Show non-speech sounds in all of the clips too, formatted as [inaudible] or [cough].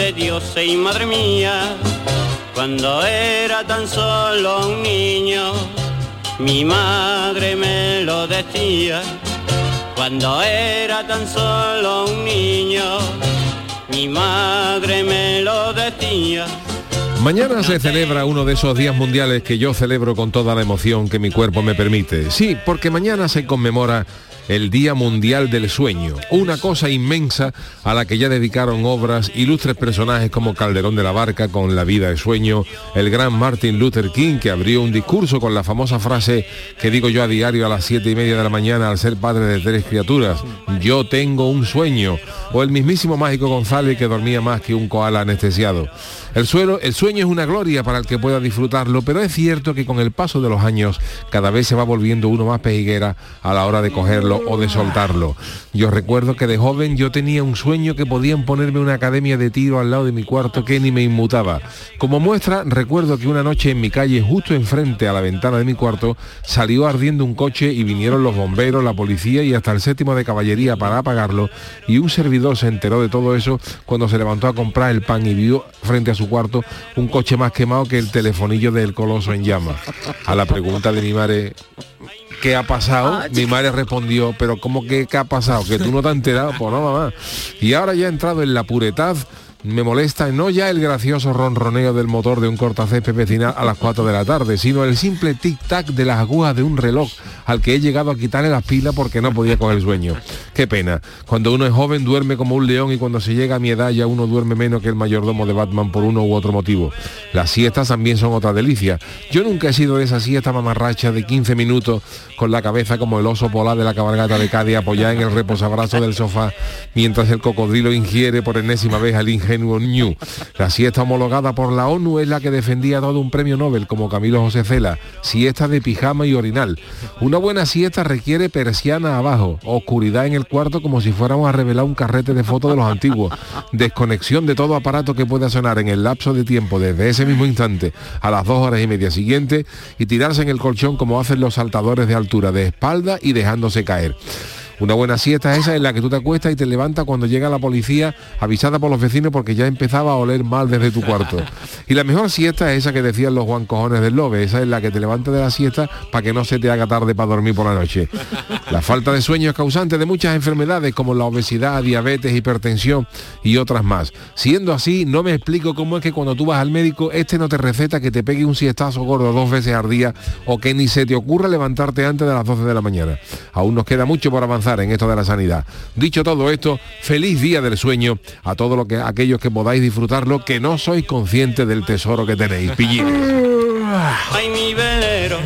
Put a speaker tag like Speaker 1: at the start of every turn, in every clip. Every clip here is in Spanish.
Speaker 1: de Dios, y madre mía, cuando era tan solo un niño, mi madre me lo decía, cuando era tan solo un niño, mi madre me lo decía.
Speaker 2: Mañana se celebra uno de esos días mundiales que yo celebro con toda la emoción que mi cuerpo me permite. Sí, porque mañana se conmemora el Día Mundial del Sueño, una cosa inmensa a la que ya dedicaron obras ilustres personajes como Calderón de la Barca con La vida de sueño, el gran Martin Luther King que abrió un discurso con la famosa frase que digo yo a diario a las siete y media de la mañana al ser padre de tres criaturas, yo tengo un sueño, o el mismísimo Mágico González que dormía más que un koala anestesiado. El, sueño es una gloria para el que pueda disfrutarlo, pero es cierto que con el paso de los años cada vez se va volviendo uno más pejiguera a la hora de cogerlo o de soltarlo. Yo recuerdo que de joven yo tenía un sueño que podían ponerme una academia de tiro al lado de mi cuarto que ni me inmutaba. Como muestra, recuerdo que una noche en mi calle, justo enfrente a la ventana de mi cuarto, salió ardiendo un coche y vinieron los bomberos, la policía y hasta el séptimo de caballería para apagarlo y un servidor se enteró de todo eso cuando se levantó a comprar el pan y vio frente a su cuarto un coche más quemado que el telefonillo del coloso en llamas. A la pregunta de mi madre, ¿qué ha pasado? Mi madre respondió, pero ¿cómo que qué ha pasado? ¿Que tú no te has enterado? Pues no, mamá. Y ahora ya he entrado en la puretad me molesta no ya el gracioso ronroneo del motor de un cortacésped vecinal a las 4 de la tarde, sino el simple tic-tac de las agujas de un reloj al que he llegado a quitarle las pilas porque no podía coger el sueño. Qué pena. Cuando uno es joven duerme como un león y cuando se llega a mi edad ya uno duerme menos que el mayordomo de Batman por uno u otro motivo. Las siestas también son otra delicia. Yo nunca he sido de esa siesta mamarracha de 15 minutos con la cabeza como el oso polar de la cabalgata de Cádiz apoyada en el reposabrazo del sofá mientras el cocodrilo ingiere por enésima vez al ingenio New. La siesta homologada por la ONU es la que defendía todo un premio Nobel como Camilo José Cela, siesta de pijama y orinal. Una buena siesta requiere persiana abajo, oscuridad en el cuarto como si fuéramos a revelar un carrete de fotos de los antiguos, desconexión de todo aparato que pueda sonar en el lapso de tiempo desde ese mismo instante a las dos horas y media siguientes y tirarse en el colchón como hacen los saltadores de altura, de espalda y dejándose caer. Una buena siesta es esa en la que tú te acuestas y te levantas cuando llega la policía avisada por los vecinos porque ya empezaba a oler mal desde tu cuarto. Y la mejor siesta es esa que decían los guancojones del lobe, esa es la que te levantas de la siesta para que no se te haga tarde para dormir por la noche. La falta de sueño es causante de muchas enfermedades como la obesidad, diabetes, hipertensión y otras más. Siendo así, no me explico cómo es que cuando tú vas al médico, este no te receta que te pegue un siestazo gordo dos veces al día o que ni se te ocurra levantarte antes de las 12 de la mañana. Aún nos queda mucho por avanzar en esto de la sanidad. Dicho todo esto, feliz día del sueño a todos lo que, aquellos que podáis disfrutarlo, que no sois conscientes del tesoro que tenéis. Pillines.
Speaker 1: Ay, mi velero,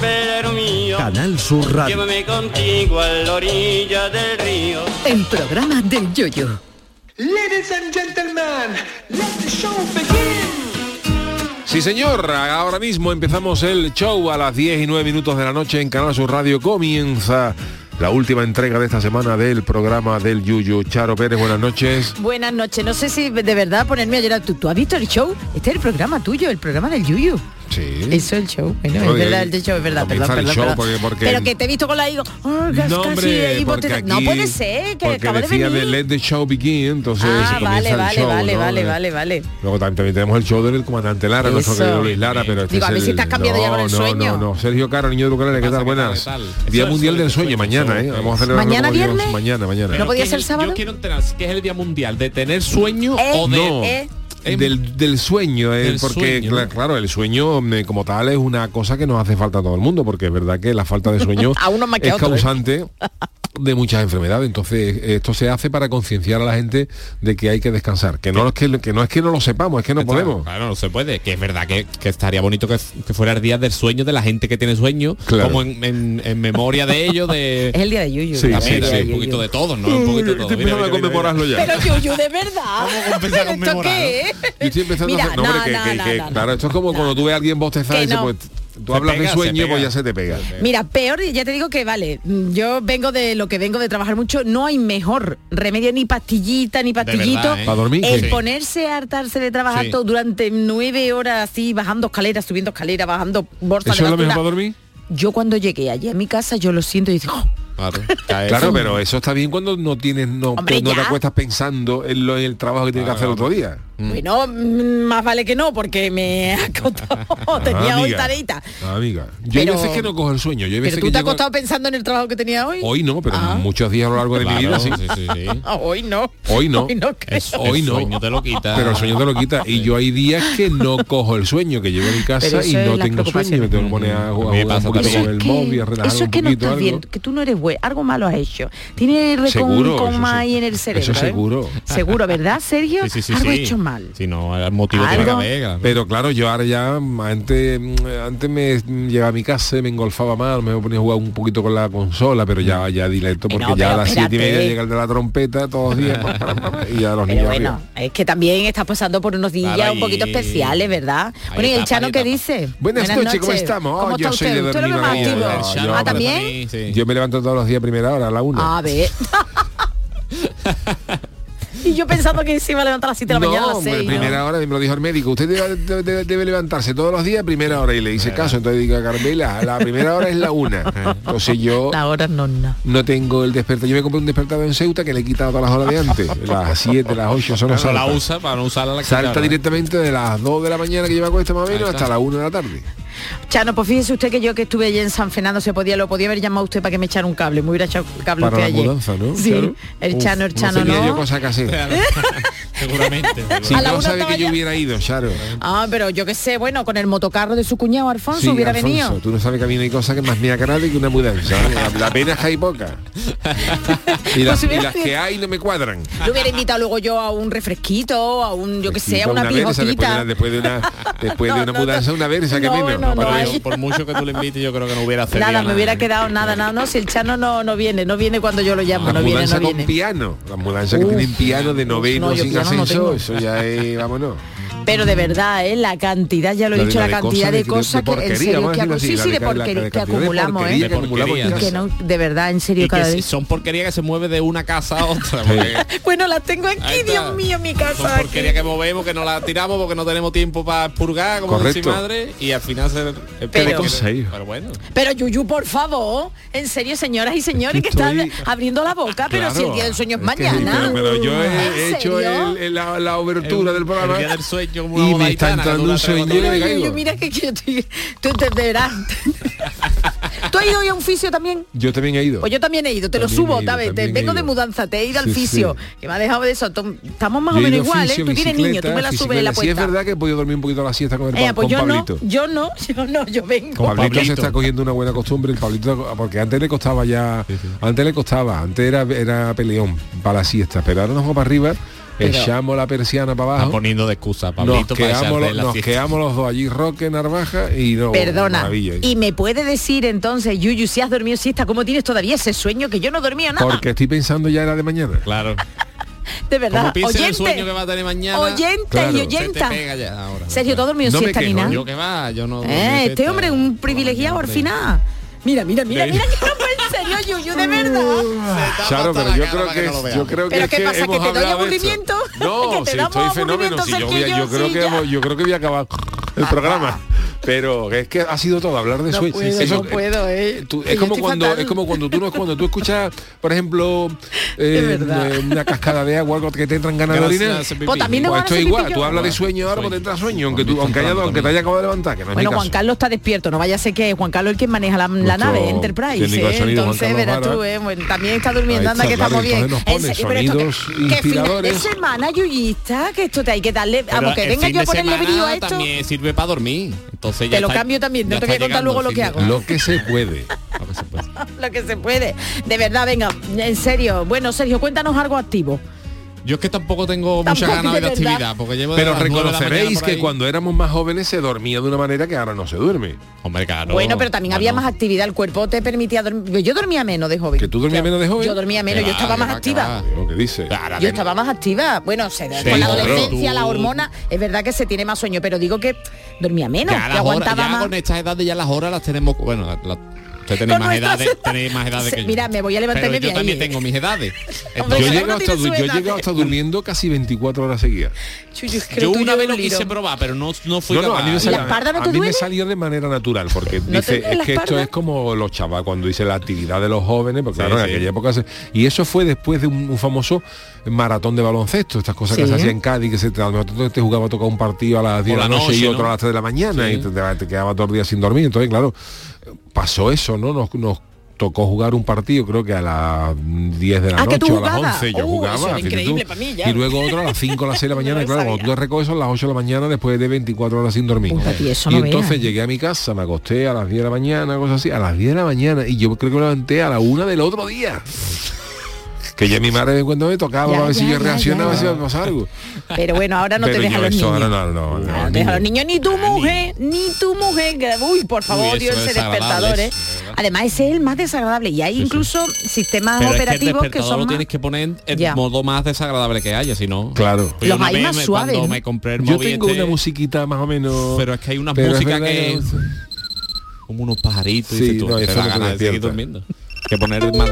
Speaker 1: velero mío.
Speaker 3: Canal Sur Radio.
Speaker 1: Llévame contigo a la orilla del río.
Speaker 4: El programa del Yoyo.
Speaker 5: Ladies and gentlemen, let the show begin.
Speaker 2: Sí, señor, ahora mismo empezamos el show a las 10 y 9 minutos de la noche en Canal Sur Radio. Comienza la última entrega de esta semana del programa del Yuyu. Charo Pérez, buenas noches.
Speaker 6: Buenas noches. No sé si de verdad ponerme a llorar. ¿Tú, tú has visto el show? Este es el programa tuyo, el programa del Yuyu.
Speaker 2: Sí.
Speaker 6: Es el show. Bueno,
Speaker 2: Oye,
Speaker 6: es verdad, el show es verdad.
Speaker 2: comienza
Speaker 6: Perdón,
Speaker 2: el
Speaker 6: perdón,
Speaker 2: show
Speaker 6: perdón.
Speaker 2: porque- porque-
Speaker 6: Pero que te he visto con la higo. Oh, casi,
Speaker 2: No, hombre, porque
Speaker 6: no puede ser, que
Speaker 2: porque
Speaker 6: acaba de
Speaker 2: decía
Speaker 6: venir.
Speaker 2: de Let the Show Begin, entonces
Speaker 6: ah, vale,
Speaker 2: el
Speaker 6: vale,
Speaker 2: show,
Speaker 6: vale,
Speaker 2: ¿no?
Speaker 6: vale,
Speaker 2: Eh,
Speaker 6: vale, vale.
Speaker 2: Luego también, también tenemos el show del comandante Lara, nuestro querido Luis Lara, pero este
Speaker 6: Digo,
Speaker 2: es
Speaker 6: a ver
Speaker 2: el-
Speaker 6: si estás cambiando ya
Speaker 2: no,
Speaker 6: con el
Speaker 2: no,
Speaker 6: sueño.
Speaker 2: No, no, Sergio Caro, niño de ¿qué tal? Buenas. Día Mundial del Sueño, mañana, ¿eh? Vamos a celebrar
Speaker 6: ¿Mañana viernes?
Speaker 2: Mañana, mañana.
Speaker 6: ¿No podía
Speaker 7: ¿Qué
Speaker 6: ser sábado?
Speaker 7: Yo quiero enterar que es el día mundial de tener sueño
Speaker 6: Eh,
Speaker 7: o de
Speaker 2: No.
Speaker 6: eh.
Speaker 7: em-
Speaker 2: Del, del sueño, eh,
Speaker 7: Del
Speaker 2: porque
Speaker 7: sueño, ¿no?
Speaker 2: cla- claro, el sueño eh, como tal es una cosa que nos hace falta a todo el mundo, porque es verdad que la falta de sueño
Speaker 6: A uno más que
Speaker 2: es
Speaker 6: ¿eh? [laughs]
Speaker 2: de muchas enfermedades. Entonces, esto se hace para concienciar a la gente de que hay que descansar. Que no es que, que no es que no lo sepamos, es que no
Speaker 7: Está-
Speaker 2: podemos.
Speaker 7: Claro, no se puede. Que es verdad que, que estaría bonito que, que fuera el día del sueño de la gente que tiene sueño,
Speaker 2: Claro.
Speaker 7: como en, en- en memoria de ellos, de [laughs]
Speaker 6: Es el día de Yuyu.
Speaker 2: Sí,
Speaker 6: la
Speaker 2: sí,
Speaker 7: también,
Speaker 6: feria
Speaker 2: sí.
Speaker 6: de
Speaker 7: un poquito de todos, ¿no? Un poquito de todo.
Speaker 2: Estoy
Speaker 7: Mira,
Speaker 2: empezando a
Speaker 7: mira, mira,
Speaker 2: conmemorarlo ya.
Speaker 6: Pero Yuyu, de verdad.
Speaker 2: Yo estoy empezando
Speaker 6: Mira,
Speaker 2: a hacer- no,
Speaker 6: no,
Speaker 2: hombre, que-
Speaker 6: no,
Speaker 2: que-
Speaker 6: no,
Speaker 2: que-
Speaker 6: no, no.
Speaker 2: claro, esto es como cuando tú ves a alguien bostezar y
Speaker 6: Que
Speaker 2: dices,
Speaker 6: no.
Speaker 2: pues tú hablas
Speaker 7: pega,
Speaker 2: de sueño, pues ya se te pega.
Speaker 6: Mira, peor, ya te digo que vale, mm, yo vengo de lo que vengo de trabajar mucho, no hay mejor remedio ni pastillita ni pastillito.
Speaker 7: verdad, ¿eh?
Speaker 2: ¿Para dormir?
Speaker 6: El
Speaker 2: Sí.
Speaker 6: ponerse a hartarse de trabajar
Speaker 7: Sí.
Speaker 6: todo durante nueve horas así, bajando escaleras, subiendo escaleras, bajando bolsas
Speaker 2: ¿Eso
Speaker 6: de
Speaker 2: es lo mejor para dormir?
Speaker 6: Yo cuando llegué allí a mi casa, yo lo siento y digo, "Oh,
Speaker 7: Claro, [laughs]
Speaker 2: pero eso está bien cuando no tienes, no,
Speaker 6: Hombre,
Speaker 2: no te acuestas pensando en, lo, en el trabajo que tienes que hacer otro día.
Speaker 6: bueno, mm, más vale que no, porque me ha [laughs] costado, tenía
Speaker 2: Ah,
Speaker 6: hoy
Speaker 2: amiga.
Speaker 6: tareita.
Speaker 2: Ah, amiga. Yo
Speaker 6: Pero-
Speaker 2: hay veces que no cojo el sueño. Yo hay veces
Speaker 6: Pero tú
Speaker 2: que
Speaker 6: te has acostado pensando en el trabajo que tenía hoy.
Speaker 2: Hoy no, pero
Speaker 6: Ah.
Speaker 2: muchos días a lo largo de mi vida sí.
Speaker 7: sí, sí, sí. [laughs]
Speaker 6: Hoy no.
Speaker 2: Hoy no.
Speaker 6: Hoy no creo.
Speaker 7: Es-
Speaker 2: Hoy
Speaker 7: el
Speaker 2: no.
Speaker 7: sueño te lo quita.
Speaker 2: Pero el sueño te lo quita. Y yo hay días que no cojo el sueño, que llego a mi
Speaker 6: Pero
Speaker 2: casa y no tengo sueño. Me tengo que poner a, jugar un poquito con el móvil, a relajar
Speaker 6: eso es
Speaker 2: un
Speaker 6: que no
Speaker 2: poquito.
Speaker 6: estás
Speaker 2: algo.
Speaker 6: bien, que tú no eres bueno, algo malo has hecho.
Speaker 2: Seguro,
Speaker 6: recon coma
Speaker 2: sí.
Speaker 6: ahí en el cerebro.
Speaker 2: Eso
Speaker 6: ¿eh?
Speaker 2: seguro.
Speaker 6: Seguro, ¿verdad, Sergio?
Speaker 7: Sí, sí, sí,
Speaker 6: algo hecho mal.
Speaker 7: Si no, el motivo tiene
Speaker 6: Algo.
Speaker 7: haber, claro.
Speaker 2: Pero claro, yo ahora ya, antes, antes me llegaba a mi casa, me engolfaba mal, me ponía a jugar un poquito con la consola, pero ya, ya directo, porque
Speaker 6: No,
Speaker 2: ya a las siete y media
Speaker 6: espérate.
Speaker 2: llega el de la trompeta todos los días, y ya los
Speaker 6: Pero
Speaker 2: niños
Speaker 6: bueno,
Speaker 2: arriba.
Speaker 6: es que también estás pasando por unos días
Speaker 7: Claro,
Speaker 6: un poquito
Speaker 7: y-
Speaker 6: especiales, ¿verdad? Bueno, ¿y el Chano qué dice?
Speaker 2: Buenas noches, ¿cómo estamos?
Speaker 6: ¿Cómo
Speaker 2: Oh, yo soy de
Speaker 6: ¿Usted lo ve
Speaker 2: dormir
Speaker 6: Ah, ¿también?
Speaker 2: Yo me levanto todos los días a primera hora, a la una.
Speaker 6: A ver. y yo pensando que se iba a levantar a las 7 de la mañana a las
Speaker 2: hombre,
Speaker 6: 6.
Speaker 2: primera hora, me lo dijo el médico, usted debe, debe- debe- debe levantarse todos los días a primera hora y le hice caso, entonces digo a Carmela, la primera hora es la una. Entonces yo
Speaker 6: La hora no, no.
Speaker 2: no tengo el despertador, yo me compré un despertador en Ceuta que le he quitado todas las horas de antes, las 7, las 8, son las
Speaker 7: la usa para no usarla la
Speaker 2: Salta directamente de las 2 de la mañana que lleva cuesta más o menos hasta la 1 de la tarde.
Speaker 6: Chano, pues fíjese usted que yo que estuve allí en San Fernando se podía, lo podía haber llamado usted para que me echara un cable. Me hubiera echado cable
Speaker 2: Para
Speaker 6: usted allí.
Speaker 2: mudanza, ¿no?
Speaker 6: Sí,
Speaker 2: Claro.
Speaker 6: el
Speaker 2: Uf,
Speaker 6: Chano, el Chano, ¿no?
Speaker 2: yo cosa casera. [laughs]
Speaker 7: Seguramente.
Speaker 2: Si
Speaker 6: A la
Speaker 2: no
Speaker 6: una
Speaker 2: sabe que yo hubiera ido, Charo.
Speaker 6: Ah, pero yo qué sé, bueno, con el motocarro de su cuñado Alfonso
Speaker 2: Sí,
Speaker 6: hubiera
Speaker 2: Alfonso,
Speaker 6: venido.
Speaker 2: Tú no sabes que a mí no hay cosa que más me agrade que una mudanza. ¿eh? La, la pena es que hay poca. Y las,
Speaker 6: Pues
Speaker 2: y las que hay no me cuadran.
Speaker 6: Lo hubiera invitado luego yo a un refresquito, a un, yo que sé, a una,
Speaker 2: versa,
Speaker 6: pijotita.
Speaker 2: Después de una, después de una, después de
Speaker 6: No,
Speaker 2: una
Speaker 6: no,
Speaker 2: mudanza,
Speaker 6: no.
Speaker 2: una versa que
Speaker 6: No,
Speaker 2: menos.
Speaker 6: No, no
Speaker 2: Para
Speaker 6: hay.
Speaker 2: eso.
Speaker 7: Por mucho que tú le invites, yo creo que no hubiera accedido
Speaker 6: Nada, me hubiera quedado nada, nada, no, si el Chano no, no viene, no viene cuando yo lo llamo,
Speaker 2: La
Speaker 6: no viene,
Speaker 2: mudanza
Speaker 6: no
Speaker 2: con
Speaker 6: viene.
Speaker 2: piano. Las mudanzas que tienen piano de noveno sin eso ya es, vámonos.
Speaker 6: Pero de verdad, ¿eh? la cantidad, ya lo he
Speaker 2: La
Speaker 6: dicho,
Speaker 2: la
Speaker 6: la, cantidad de cosas que en
Speaker 2: porquería,
Speaker 6: serio que sí, sí, de
Speaker 2: la la
Speaker 6: porquería acumulamos,
Speaker 2: porquería
Speaker 6: ¿eh?
Speaker 2: que
Speaker 6: no, de verdad, en serio,
Speaker 7: Y
Speaker 6: cada
Speaker 7: que
Speaker 6: vez.
Speaker 7: son porquerías que se mueve de una casa a otra. [laughs]
Speaker 6: Bueno, las tengo aquí. Dios mío, mi casa.
Speaker 7: Son porquerías que movemos, que no las tiramos porque no tenemos tiempo para purgar, como dice madre, y al final se...
Speaker 6: Pero-
Speaker 7: pero bueno.
Speaker 6: Pero Yuyu, por favor, en serio, señoras y señores, que están
Speaker 2: Estoy-
Speaker 6: abriendo la boca, pero si el día del sueño es,
Speaker 2: Es que sí,
Speaker 6: mañana.
Speaker 2: pero, pero yo he
Speaker 6: ¿En
Speaker 2: hecho la, la obertura del programa
Speaker 7: El día del sueño como una
Speaker 2: y me está entrando un sueño
Speaker 7: horas.
Speaker 2: y me
Speaker 6: Pero
Speaker 2: caigo.
Speaker 6: Yuyu, mira que, que yo estoy- tú te verás. ¿Tú has ido hoy a un fisio también?
Speaker 2: Yo también he ido.
Speaker 6: Pues yo también he ido, te lo subo, ¿sabes? Te- vengo de mudanza, te he ido al
Speaker 2: Sí,
Speaker 6: fisio,
Speaker 2: sí.
Speaker 6: que me ha dejado de eso. Estamos más
Speaker 2: Yo
Speaker 6: o menos
Speaker 2: ido
Speaker 6: igual, ¿eh?
Speaker 2: fisio,
Speaker 6: Tú tienes niño, tú me la subes la
Speaker 2: bicicleta. Sí, es verdad que he podido dormir un poquito a la siesta con, el,
Speaker 6: Eh,
Speaker 2: pa-
Speaker 6: pues
Speaker 2: con
Speaker 6: yo no,
Speaker 2: Pablito.
Speaker 6: yo no, [laughs] yo no, yo vengo.
Speaker 2: Pablito, se
Speaker 7: Pablito.
Speaker 2: está cogiendo una buena costumbre, el Pablito, porque antes le costaba ya, antes le costaba, antes era, era peleón para la siesta, pero ahora nos vamos para arriba, echamos la persiana para
Speaker 7: Está
Speaker 2: abajo,
Speaker 7: poniendo de excusa,
Speaker 2: nos
Speaker 7: Pablito, para
Speaker 2: quedamos,
Speaker 7: la
Speaker 2: nos quedamos los dos allí, Roque, Narvaja y no,
Speaker 6: Perdona,
Speaker 2: maravilla.
Speaker 6: y me puede decir entonces, Yuyu, si has dormido siesta, ¿cómo tienes todavía ese sueño que yo no dormía nada?
Speaker 2: Porque estoy pensando ya en la de mañana.
Speaker 7: Claro. [laughs]
Speaker 6: de verdad,
Speaker 7: en el
Speaker 6: oyente,
Speaker 7: sueño que va a tener mañana.
Speaker 6: oyente
Speaker 2: Claro.
Speaker 6: y oyenta.
Speaker 7: Se te pega ya ahora.
Speaker 6: Sergio, ¿tú has dormido
Speaker 2: No me
Speaker 6: siesta ni nada?
Speaker 7: Yo que va, yo no...
Speaker 6: Eh, este hombre es un privilegiado al final. Mira, mira, mira, mira que no fue en serio, Yuyu, de verdad.
Speaker 2: Claro, pero yo creo que, yo creo que
Speaker 6: Pero
Speaker 2: es
Speaker 6: ¿qué
Speaker 2: que
Speaker 6: pasa, que te doy aburrimiento?
Speaker 2: No,
Speaker 6: damos
Speaker 2: estoy fenómeno. sí, yo, voy yo creo que yo creo que voy a acabar el programa. Pero es que ha sido todo hablar de
Speaker 6: No
Speaker 2: sueño.
Speaker 6: puedo,
Speaker 2: Eso-
Speaker 6: no puedo, eh.
Speaker 2: tú-
Speaker 6: Que
Speaker 2: es como cuando
Speaker 6: fatal.
Speaker 2: es como cuando tú no cuando tú escuchas, por ejemplo, [laughs] eh, eh, una cascada de agua, algo que te entran ganas de
Speaker 7: Gracias,
Speaker 2: orinar.
Speaker 6: Pues también no
Speaker 2: Pues esto es igual, tú hablas de sueño ahora, pues te entra sueño, aunque tú, aunque, haya, aunque te haya acabado de levantar, que no es
Speaker 6: Bueno, Juan. Carlos está despierto, no vaya a ser que Juan Carlos es el que maneja la, nave Enterprise, ¿eh? entonces verás tú, ¿eh? Bueno, también está durmiendo, anda que estamos bien.
Speaker 2: sonidos
Speaker 6: final de
Speaker 2: inspiradores.
Speaker 6: semana, Yuyista, que esto te hay que darle, vamos, que venga yo a ponerle brío a esto.
Speaker 7: también sirve para dormir. Entonces ya
Speaker 6: Te lo
Speaker 7: está-
Speaker 6: cambio también, no te voy a contar luego lo que hago.
Speaker 2: Lo que se puede.
Speaker 7: A ver si puede. [laughs]
Speaker 6: lo que se puede. De verdad, venga, en serio. Bueno, Sergio, cuéntanos algo activo.
Speaker 7: Yo es que tampoco tengo mucha ganas de actividad, porque llevo
Speaker 2: Pero reconoceréis que cuando éramos más jóvenes se dormía de una manera que ahora no se duerme.
Speaker 7: Hombre, claro.
Speaker 6: Bueno, pero también había más actividad, el cuerpo te permitía dormir. Yo dormía menos de joven.
Speaker 2: ¿Que tú dormías menos de joven?
Speaker 6: Yo dormía menos, yo estaba más activa.
Speaker 7: va.
Speaker 2: Lo que dice.
Speaker 7: Ahora
Speaker 6: Yo estaba más activa. Bueno, se,
Speaker 7: Sí,
Speaker 6: con la adolescencia,
Speaker 7: tú-
Speaker 6: la hormona, es verdad que se tiene más sueño, pero digo que dormía menos,
Speaker 7: Ya,
Speaker 6: que aguantaba
Speaker 7: ya
Speaker 6: más.
Speaker 7: con estas edades ya las horas las tenemos bueno la- la- usted tenéis más edades tenéis más edades que yo
Speaker 6: mira, me voy a levantar
Speaker 7: Pero yo también tengo mis edades [laughs]
Speaker 6: Hombre,
Speaker 2: Yo llego, hasta, yo llego hasta durmiendo casi 24 horas seguidas.
Speaker 6: Que
Speaker 7: yo una vez lo quise probar pero no, no fui
Speaker 2: No, no,
Speaker 7: capaz
Speaker 2: a mí me
Speaker 6: ¿Y
Speaker 2: salió,
Speaker 6: no
Speaker 2: a mí me salió de manera natural, [laughs] porque
Speaker 6: ¿No te
Speaker 2: dice, es que esto es como los chavales cuando dice la actividad de los jóvenes, porque claro, en
Speaker 7: sí.
Speaker 2: aquella época se- y eso fue después de un, un famoso maratón de baloncesto, estas cosas que
Speaker 6: Sí.
Speaker 2: se hacían en Cádiz, que se te, a lo mejor te jugaba a tocar un partido a las 10 de la
Speaker 7: la
Speaker 2: noche, y
Speaker 7: noche,
Speaker 2: otro
Speaker 7: ¿no?
Speaker 2: a las 3 de la mañana
Speaker 7: Sí.
Speaker 2: y te, te- te quedaba todo el día sin dormir. Entonces, claro, pasó eso, ¿no? Nos, nos tocó jugar un partido, creo que a las 10 de la
Speaker 6: Ah,
Speaker 2: noche a las
Speaker 6: jugabas.
Speaker 2: 11 yo
Speaker 6: Uh,
Speaker 2: jugaba.
Speaker 6: eso increíble pa' mí, ya.
Speaker 2: Y luego otro a las 5 a las 6 de la [laughs] mañana,
Speaker 6: No
Speaker 2: claro, cuando tú recoges son las 8 de la mañana después de 24 horas sin dormir.
Speaker 6: Papi, eso
Speaker 2: y
Speaker 6: no
Speaker 2: entonces
Speaker 6: veas.
Speaker 2: llegué a mi casa, me acosté a las 10 de la mañana, cosas así, a las 10 de la mañana, y yo creo que me levanté a la 1 del otro día. Que ya mi madre de cuando me tocaba
Speaker 6: Ya,
Speaker 2: a ver si
Speaker 6: ya,
Speaker 2: yo reaccionaba,
Speaker 6: ya.
Speaker 2: si me pasaba algo.
Speaker 6: Pero bueno, ahora no
Speaker 2: Pero
Speaker 6: te dejan
Speaker 2: yo
Speaker 6: los niños.
Speaker 2: ahora no, no, no,
Speaker 6: No, deja los
Speaker 2: niño.
Speaker 6: niños ni tu mujer, ni tu mujer. que- Uy, por favor,
Speaker 7: Uy,
Speaker 6: Dios, ese despertador, ¿eh? Además, ese es el más desagradable. Y hay incluso sistemas
Speaker 7: pero es que el
Speaker 6: operativos que, son
Speaker 7: lo
Speaker 6: más...
Speaker 7: tienes que poner en el
Speaker 6: Ya.
Speaker 7: modo más desagradable que haya si no
Speaker 2: Claro.
Speaker 7: Pues
Speaker 6: Los hay más
Speaker 7: me-
Speaker 6: suaves,
Speaker 7: me compré el
Speaker 2: Yo tengo
Speaker 7: este,
Speaker 2: una musiquita más o menos.
Speaker 7: pero es que hay una música que como unos pajaritos
Speaker 2: Sí,
Speaker 7: y tú,
Speaker 2: no,
Speaker 7: te da ganas de seguir durmiendo que poner más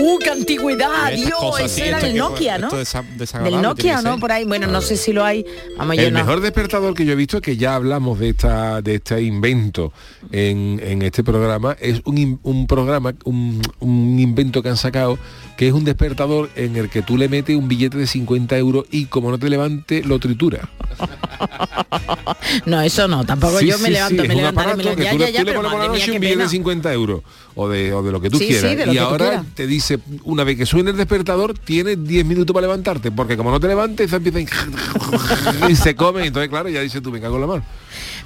Speaker 6: ¡Uh, qué antigüedad! Dios, ese era el Nokia, ¿no? Del Nokia, ¿no? Por ahí. Bueno, no sé si lo hay. Vamos, yo
Speaker 2: El
Speaker 6: no.
Speaker 2: mejor despertador que yo he visto es que ya hablamos de esta de este invento en, en este programa es un, un programa un, un invento que han sacado que es un despertador en el que tú le metes un billete de 50 euros y como no te levante lo tritura [laughs]
Speaker 6: No, eso no. Tampoco
Speaker 2: Sí,
Speaker 6: yo me
Speaker 2: sí,
Speaker 6: levanto,
Speaker 2: sí,
Speaker 6: me
Speaker 2: es un
Speaker 6: me
Speaker 2: tú,
Speaker 6: Ya, ya,
Speaker 2: le pones billete de
Speaker 6: pena.
Speaker 2: 50 euros o de, o de lo que tú quieras y ahora te dice una vez que suene el despertador tienes 10 minutos para levantarte porque como no te levantes eso empieza [laughs] y se come entonces claro ya dice tú me cago la mano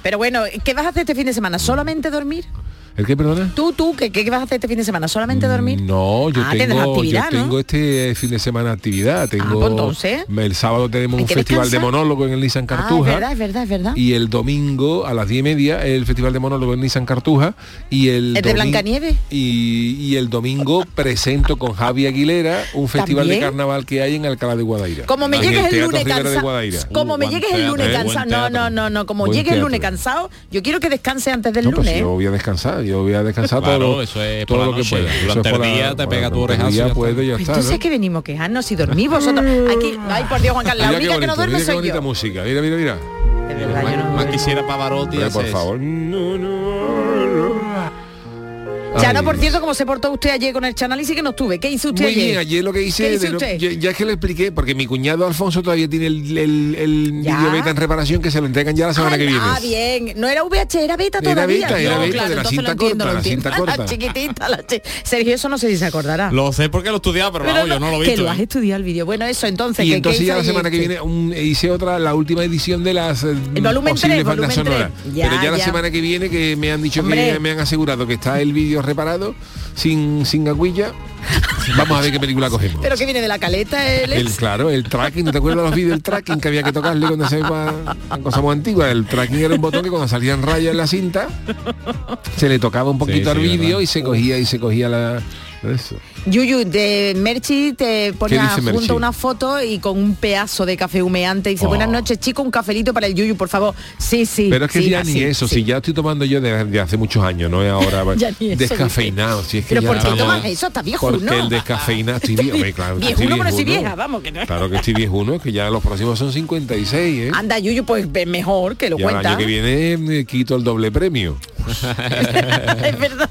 Speaker 6: Pero bueno, ¿qué vas a hacer este fin de semana? ¿Solamente dormir?
Speaker 2: ¿El qué perdona?
Speaker 6: Tú, tú, ¿qué, qué vas a hacer este fin de semana? ¿Solamente dormir?
Speaker 2: No, yo
Speaker 6: Ah,
Speaker 2: tengo, yo tengo este fin de semana actividad. Tengo
Speaker 6: pues entonces.
Speaker 2: el sábado tenemos un festival de monólogo en el Nissan
Speaker 6: Ah,
Speaker 2: Cartuja.
Speaker 6: es verdad, es verdad, es verdad.
Speaker 2: Y el domingo a las 10 y media el festival de monólogo en Nissan Cartuja y el,
Speaker 6: ¿El de Blancanieves?
Speaker 2: y, y el domingo presento con Javi Aguilera un festival de carnaval que hay en Alcalá de Guadaira.
Speaker 6: Como me llegues el lunes cansado. Como
Speaker 7: Uh,
Speaker 6: me llegues el lunes cansado. No, no, no, no. Como
Speaker 2: Buen
Speaker 6: llegue el lunes cansado, yo quiero que descanse antes del
Speaker 2: No, pues
Speaker 6: lunes.
Speaker 2: yo voy a descansar, yo voy a descansar
Speaker 7: Claro,
Speaker 2: todo,
Speaker 7: eso es
Speaker 2: todo lo que pueda. Eso
Speaker 7: Durante
Speaker 2: es por
Speaker 7: el
Speaker 2: la-
Speaker 7: día te pega tu orejazo y
Speaker 2: día
Speaker 7: ya
Speaker 2: puedo
Speaker 7: está.
Speaker 2: y ya
Speaker 6: Pues
Speaker 2: está,
Speaker 6: entonces
Speaker 2: ¿no?
Speaker 6: es que venimos quejarnos si dormís vosotros. Aquí, ay por Dios, Juan Carlos, la
Speaker 2: Mira
Speaker 6: que no duerme
Speaker 2: mira qué bonita
Speaker 6: yo.
Speaker 2: música. Mira, mira, mira.
Speaker 6: De verdad, yo no
Speaker 7: más, quisiera Pavarotti
Speaker 2: por favor. No, no.
Speaker 6: Chano, por cierto, ¿cómo se portó usted ayer con el chanal y sí que no estuve? ¿Qué hizo usted
Speaker 2: Muy
Speaker 6: ayer?
Speaker 2: bien, ayer lo que
Speaker 6: ¿Qué
Speaker 2: hice,
Speaker 6: hizo
Speaker 2: de lo-
Speaker 6: usted?
Speaker 2: ya, ya es que le expliqué, porque mi cuñado Alfonso todavía tiene el, el, el
Speaker 6: Ya.
Speaker 2: vídeo beta en reparación que se lo entregan ya la semana
Speaker 6: ah,
Speaker 2: que viene.
Speaker 6: Ah, bien. No era VH, era beta
Speaker 2: Era
Speaker 6: todavía.
Speaker 2: beta, era
Speaker 6: No,
Speaker 2: beta
Speaker 6: claro,
Speaker 2: de la
Speaker 6: entonces
Speaker 2: cinta
Speaker 6: lo entiendo,
Speaker 2: corta,
Speaker 6: lo
Speaker 2: la
Speaker 6: entiendo.
Speaker 2: cinta corta. [laughs]
Speaker 6: La chiquitita, la chi- Sergio, eso no sé si se acordará.
Speaker 7: lo sé porque lo he estudiado pero,
Speaker 6: Pero
Speaker 7: vamos, yo no lo he
Speaker 6: que lo has
Speaker 7: ¿eh?
Speaker 6: estudiado el vídeo. Bueno, eso, entonces.
Speaker 2: Y
Speaker 6: ¿qué- qué
Speaker 2: entonces ya la semana que
Speaker 6: este?
Speaker 2: viene un- hice otra, la última edición de las eh,
Speaker 6: El volumen
Speaker 2: posibles bandas sonoras. Pero ya la semana que viene que me han dicho que me han asegurado que está el vídeo reparado, sin, sin aguilla. Vamos a ver qué película cogemos.
Speaker 6: Pero que viene de la caleta, el,
Speaker 2: El, claro, el tracking, ¿no te acuerdas de los vídeos del tracking que había que tocarle cuando se iba cosa muy antigua? El tracking era un botón que cuando salían rayas en la cinta se le tocaba un poquito
Speaker 7: Sí,
Speaker 2: al
Speaker 7: sí,
Speaker 2: vídeo y se cogía y se cogía la eso.
Speaker 6: Yuyu, de Merchi te
Speaker 2: Merchi?
Speaker 6: junto una foto y con un pedazo de café humeante. Dice,
Speaker 2: Oh.
Speaker 6: buenas noches, chico, un cafelito para el Yuyu, por favor. Sí, sí.
Speaker 2: Pero es que
Speaker 6: sí,
Speaker 2: ya ni eso,
Speaker 6: sí.
Speaker 2: si ya estoy tomando yo desde de hace muchos años, no es ahora [laughs] descafeinado, si es que
Speaker 6: Pero
Speaker 2: ya
Speaker 6: ¿por qué tomas eso? Está viejo,
Speaker 2: Porque
Speaker 6: ¿no?
Speaker 2: el descafeinado estoy viejo, claro,
Speaker 6: Viejuno,
Speaker 2: estoy
Speaker 6: pero vieja, vamos, que no.
Speaker 2: Claro que estoy viejuno, que ya los próximos son 56, ¿eh?
Speaker 6: Anda, Yuyu, pues mejor que lo cuenta.
Speaker 2: año que viene quito el doble premio. [laughs]
Speaker 6: es verdad.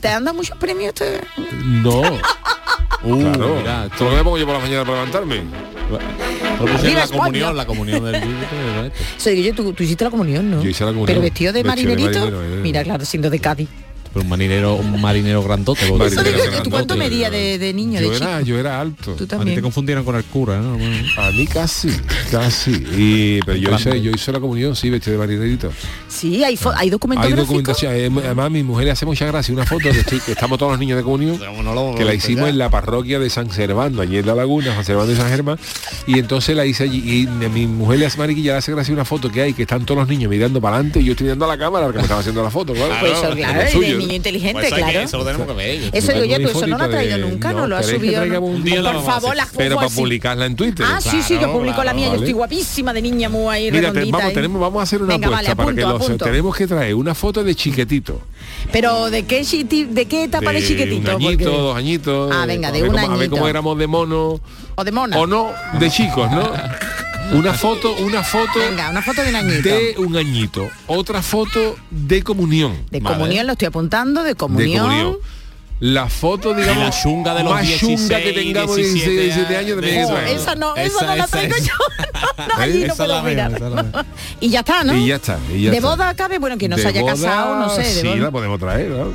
Speaker 6: ¿Te han dado muchos premios? Te...
Speaker 2: No.
Speaker 7: Uh,
Speaker 2: claro.
Speaker 7: mira,
Speaker 2: Todo lo que pongo yo por la mañana para levantarme.
Speaker 7: la comunión la comunión del.
Speaker 6: Soy yo, tú, tú hiciste la comunión, ¿no?
Speaker 2: Yo hice la comunión.
Speaker 6: Pero vestido de
Speaker 2: Vestido de
Speaker 6: marinerito.
Speaker 2: marinero, eh.
Speaker 6: Mira, claro, siendo de Cádiz.
Speaker 7: Pero un marinero, un marinero grandote. porque-
Speaker 6: digo ¿tú cuánto medías de, de niño, de
Speaker 2: Yo
Speaker 6: chico?
Speaker 2: era, yo era alto.
Speaker 6: Tú
Speaker 7: A ti te
Speaker 6: también.
Speaker 7: confundieron con el cura, ¿no? Bueno.
Speaker 2: A mí casi, casi. Y, pero yo hice, yo hice la comunión, sí, vestido de marinerito.
Speaker 6: Sí, hay, fo- hay documentos
Speaker 2: Hay documentación. eh, Además, mi mujer le hace mucha gracia una foto que, estoy- que estamos todos los niños de comunión, que la hicimos en la parroquia de San Servando, allí en la laguna, San Servando y San Germán. Y entonces la hice allí. Y a mi mujer le hace mariquilla, le hace gracia una foto que hay, que están todos los niños mirando para adelante y yo estoy mirando a la cámara que me estaba haciendo la foto. Claro,
Speaker 6: Pues eso, claro, De inteligente,
Speaker 7: Pues que-
Speaker 6: claro.
Speaker 7: eso lo tenemos que ver.
Speaker 6: Eso digo yo, tú eso no lo
Speaker 2: fotito
Speaker 6: traído
Speaker 2: de-
Speaker 6: nunca, no,
Speaker 2: no,
Speaker 6: lo has
Speaker 2: ¿queréis que
Speaker 6: subido.
Speaker 2: un
Speaker 7: día
Speaker 6: Por favor, las
Speaker 2: Pero para publicarla en Twitter.
Speaker 6: Ah, sí, sí, yo
Speaker 7: Claro,
Speaker 6: publico la
Speaker 7: claro,
Speaker 6: mía, yo
Speaker 2: vale.
Speaker 6: estoy guapísima de niña muy ahí
Speaker 2: Mira,
Speaker 6: redondita.
Speaker 2: vamos,
Speaker 6: ahí.
Speaker 2: tenemos, vamos a hacer una
Speaker 6: Venga,
Speaker 2: apuesta
Speaker 6: vale,
Speaker 2: para que los
Speaker 6: apunto.
Speaker 2: tenemos que traer una foto de chiquetito.
Speaker 6: Pero ¿de qué, de qué etapa de, chiquitito?
Speaker 2: Un añito,
Speaker 6: Porque-
Speaker 2: dos añitos.
Speaker 6: Ah, venga, de un
Speaker 2: cómo- A ver cómo
Speaker 6: añito.
Speaker 2: éramos de mono.
Speaker 6: O de mona.
Speaker 2: O no, de chicos, ¿no? [laughs] Una foto, una foto
Speaker 6: Venga, una foto de un añito.
Speaker 2: de un añito. Otra foto de comunión.
Speaker 6: De
Speaker 7: Vale.
Speaker 6: comunión, lo estoy apuntando, de
Speaker 2: De
Speaker 6: comunión.
Speaker 2: comunión. La foto, digamos,
Speaker 7: la chunga de los
Speaker 2: más
Speaker 7: 16,
Speaker 2: chunga que tengamos 16, 17 años que
Speaker 6: Oh, esa no, esa,
Speaker 7: Esa,
Speaker 6: no la traigo
Speaker 7: esa.
Speaker 6: yo. [laughs] No, no, allí no
Speaker 7: Esa
Speaker 6: puedo mirar.
Speaker 7: veo.
Speaker 6: Y ya está, ¿no?
Speaker 2: Y ya está, y ya
Speaker 6: de
Speaker 2: está.
Speaker 6: boda cabe, bueno, que no se
Speaker 2: De
Speaker 6: haya
Speaker 2: boda,
Speaker 6: casado, no sé. De
Speaker 2: sí,
Speaker 6: boda.
Speaker 2: la podemos traer, ¿no?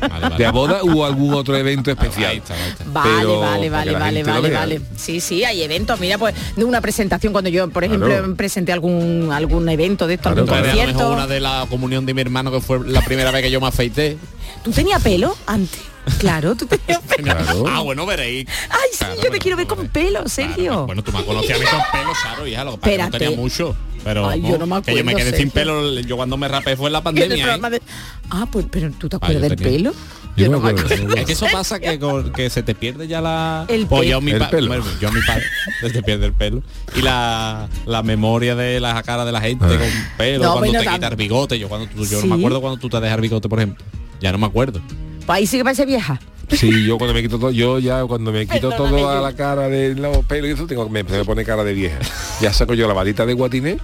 Speaker 7: Vale, vale.
Speaker 2: De boda o algún otro evento
Speaker 7: Ahí
Speaker 2: especial.
Speaker 7: está, ahí está.
Speaker 6: Vale,
Speaker 2: Pero
Speaker 6: vale, vale, vale, vale, vale. Sí, sí, hay eventos. Mira, pues de una presentación cuando yo, por ejemplo,
Speaker 2: Claro.
Speaker 6: presenté algún algún evento de esto,
Speaker 2: Claro,
Speaker 6: algún
Speaker 2: claro.
Speaker 7: Traeré a lo mejor
Speaker 6: concierto.
Speaker 7: una de la comunión de mi hermano que fue la primera vez que yo me afeité.
Speaker 6: ¿Tú tenías pelo antes? Claro, tú tenías [laughs] pelo.
Speaker 2: Claro.
Speaker 7: Ah, bueno, veréis.
Speaker 6: Ay, sí,
Speaker 7: Claro,
Speaker 6: yo te quiero ver con pelo, Sergio.
Speaker 7: Claro, Bueno, tú me conocías a mí con pelo, Saro, hija, lo que no tenía mucho. Pero
Speaker 6: Ay, yo no me
Speaker 7: que yo me
Speaker 6: acuerdo,
Speaker 7: quedé sin
Speaker 6: Sergio.
Speaker 7: pelo, yo cuando me rapé fue en la pandemia. ¿eh?
Speaker 6: de- Ah, pues, pero ¿tú te acuerdas del
Speaker 7: tenía.
Speaker 6: pelo?
Speaker 2: Yo
Speaker 6: no
Speaker 2: me
Speaker 6: me
Speaker 2: acuerdo.
Speaker 6: acuerdo.
Speaker 7: Es que eso pasa que, con- que se te pierde ya la...
Speaker 6: El
Speaker 7: Pues
Speaker 6: pelo.
Speaker 7: yo, mi
Speaker 2: El
Speaker 7: pa-
Speaker 2: pelo.
Speaker 7: bueno, yo a mi padre se te pierde el pelo. Y la, la memoria de la cara de la gente
Speaker 2: Ah.
Speaker 7: con pelo,
Speaker 6: No,
Speaker 7: cuando
Speaker 6: bueno,
Speaker 7: te quitas el bigote. Yo cuando tú, yo
Speaker 6: Sí.
Speaker 7: no me acuerdo cuando tú te dejas el bigote, por ejemplo. Ya no me acuerdo.
Speaker 6: Ahí sí que parece vieja.
Speaker 2: Sí, yo cuando me quito todo, yo ya cuando me quito
Speaker 6: Perdóname,
Speaker 2: todo a
Speaker 6: yo-
Speaker 2: la cara de los pelos y eso, tengo, me, me pone cara de vieja. Ya saco yo la varita de guatiné.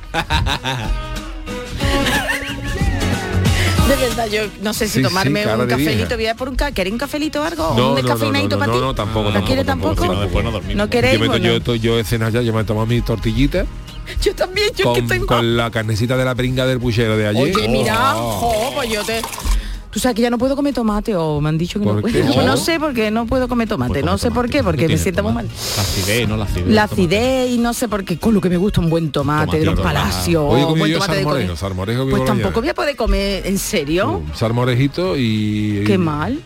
Speaker 6: De verdad, yo no sé si
Speaker 2: Sí,
Speaker 6: tomarme un cafelito,
Speaker 2: vieja.
Speaker 6: voy a por un ca ¿Queréis un cafelito o algo?
Speaker 2: No,
Speaker 6: ¿Un
Speaker 2: no, no,
Speaker 6: descafeinadito
Speaker 2: no,
Speaker 6: para
Speaker 2: no,
Speaker 6: ti?
Speaker 2: no, tampoco,
Speaker 6: ¿No
Speaker 2: tampoco,
Speaker 6: quiere
Speaker 2: tampoco,
Speaker 7: no, después no dormimos.
Speaker 6: ¿No
Speaker 2: Yo, yo, to- yo he cenado ya, yo me he tomado mi tortillita [laughs]
Speaker 6: yo también, yo
Speaker 2: con,
Speaker 6: que tengo...
Speaker 2: con la carnecita de la pringa del puchero de ayer.
Speaker 6: Oye, mira,
Speaker 2: Oh.
Speaker 6: jo, pues yo te... Tú sabes que ya no puedo comer tomate o me han dicho que no
Speaker 2: ¿Por
Speaker 6: puedo.
Speaker 2: qué? [laughs]
Speaker 6: No sé por qué no puedo comer tomate,
Speaker 7: Pues
Speaker 6: no sé por qué, porque
Speaker 7: ¿Qué
Speaker 6: me sienta muy mal.
Speaker 7: La acidez, no la acidez.
Speaker 6: La acidez y no sé por qué, con lo que me gusta un buen tomate, de los palacios, un buen
Speaker 2: yo
Speaker 6: tomate de comer. Pues tampoco voy a poder comer, ¿en serio?
Speaker 2: Un salmorejito y,
Speaker 6: Qué mal.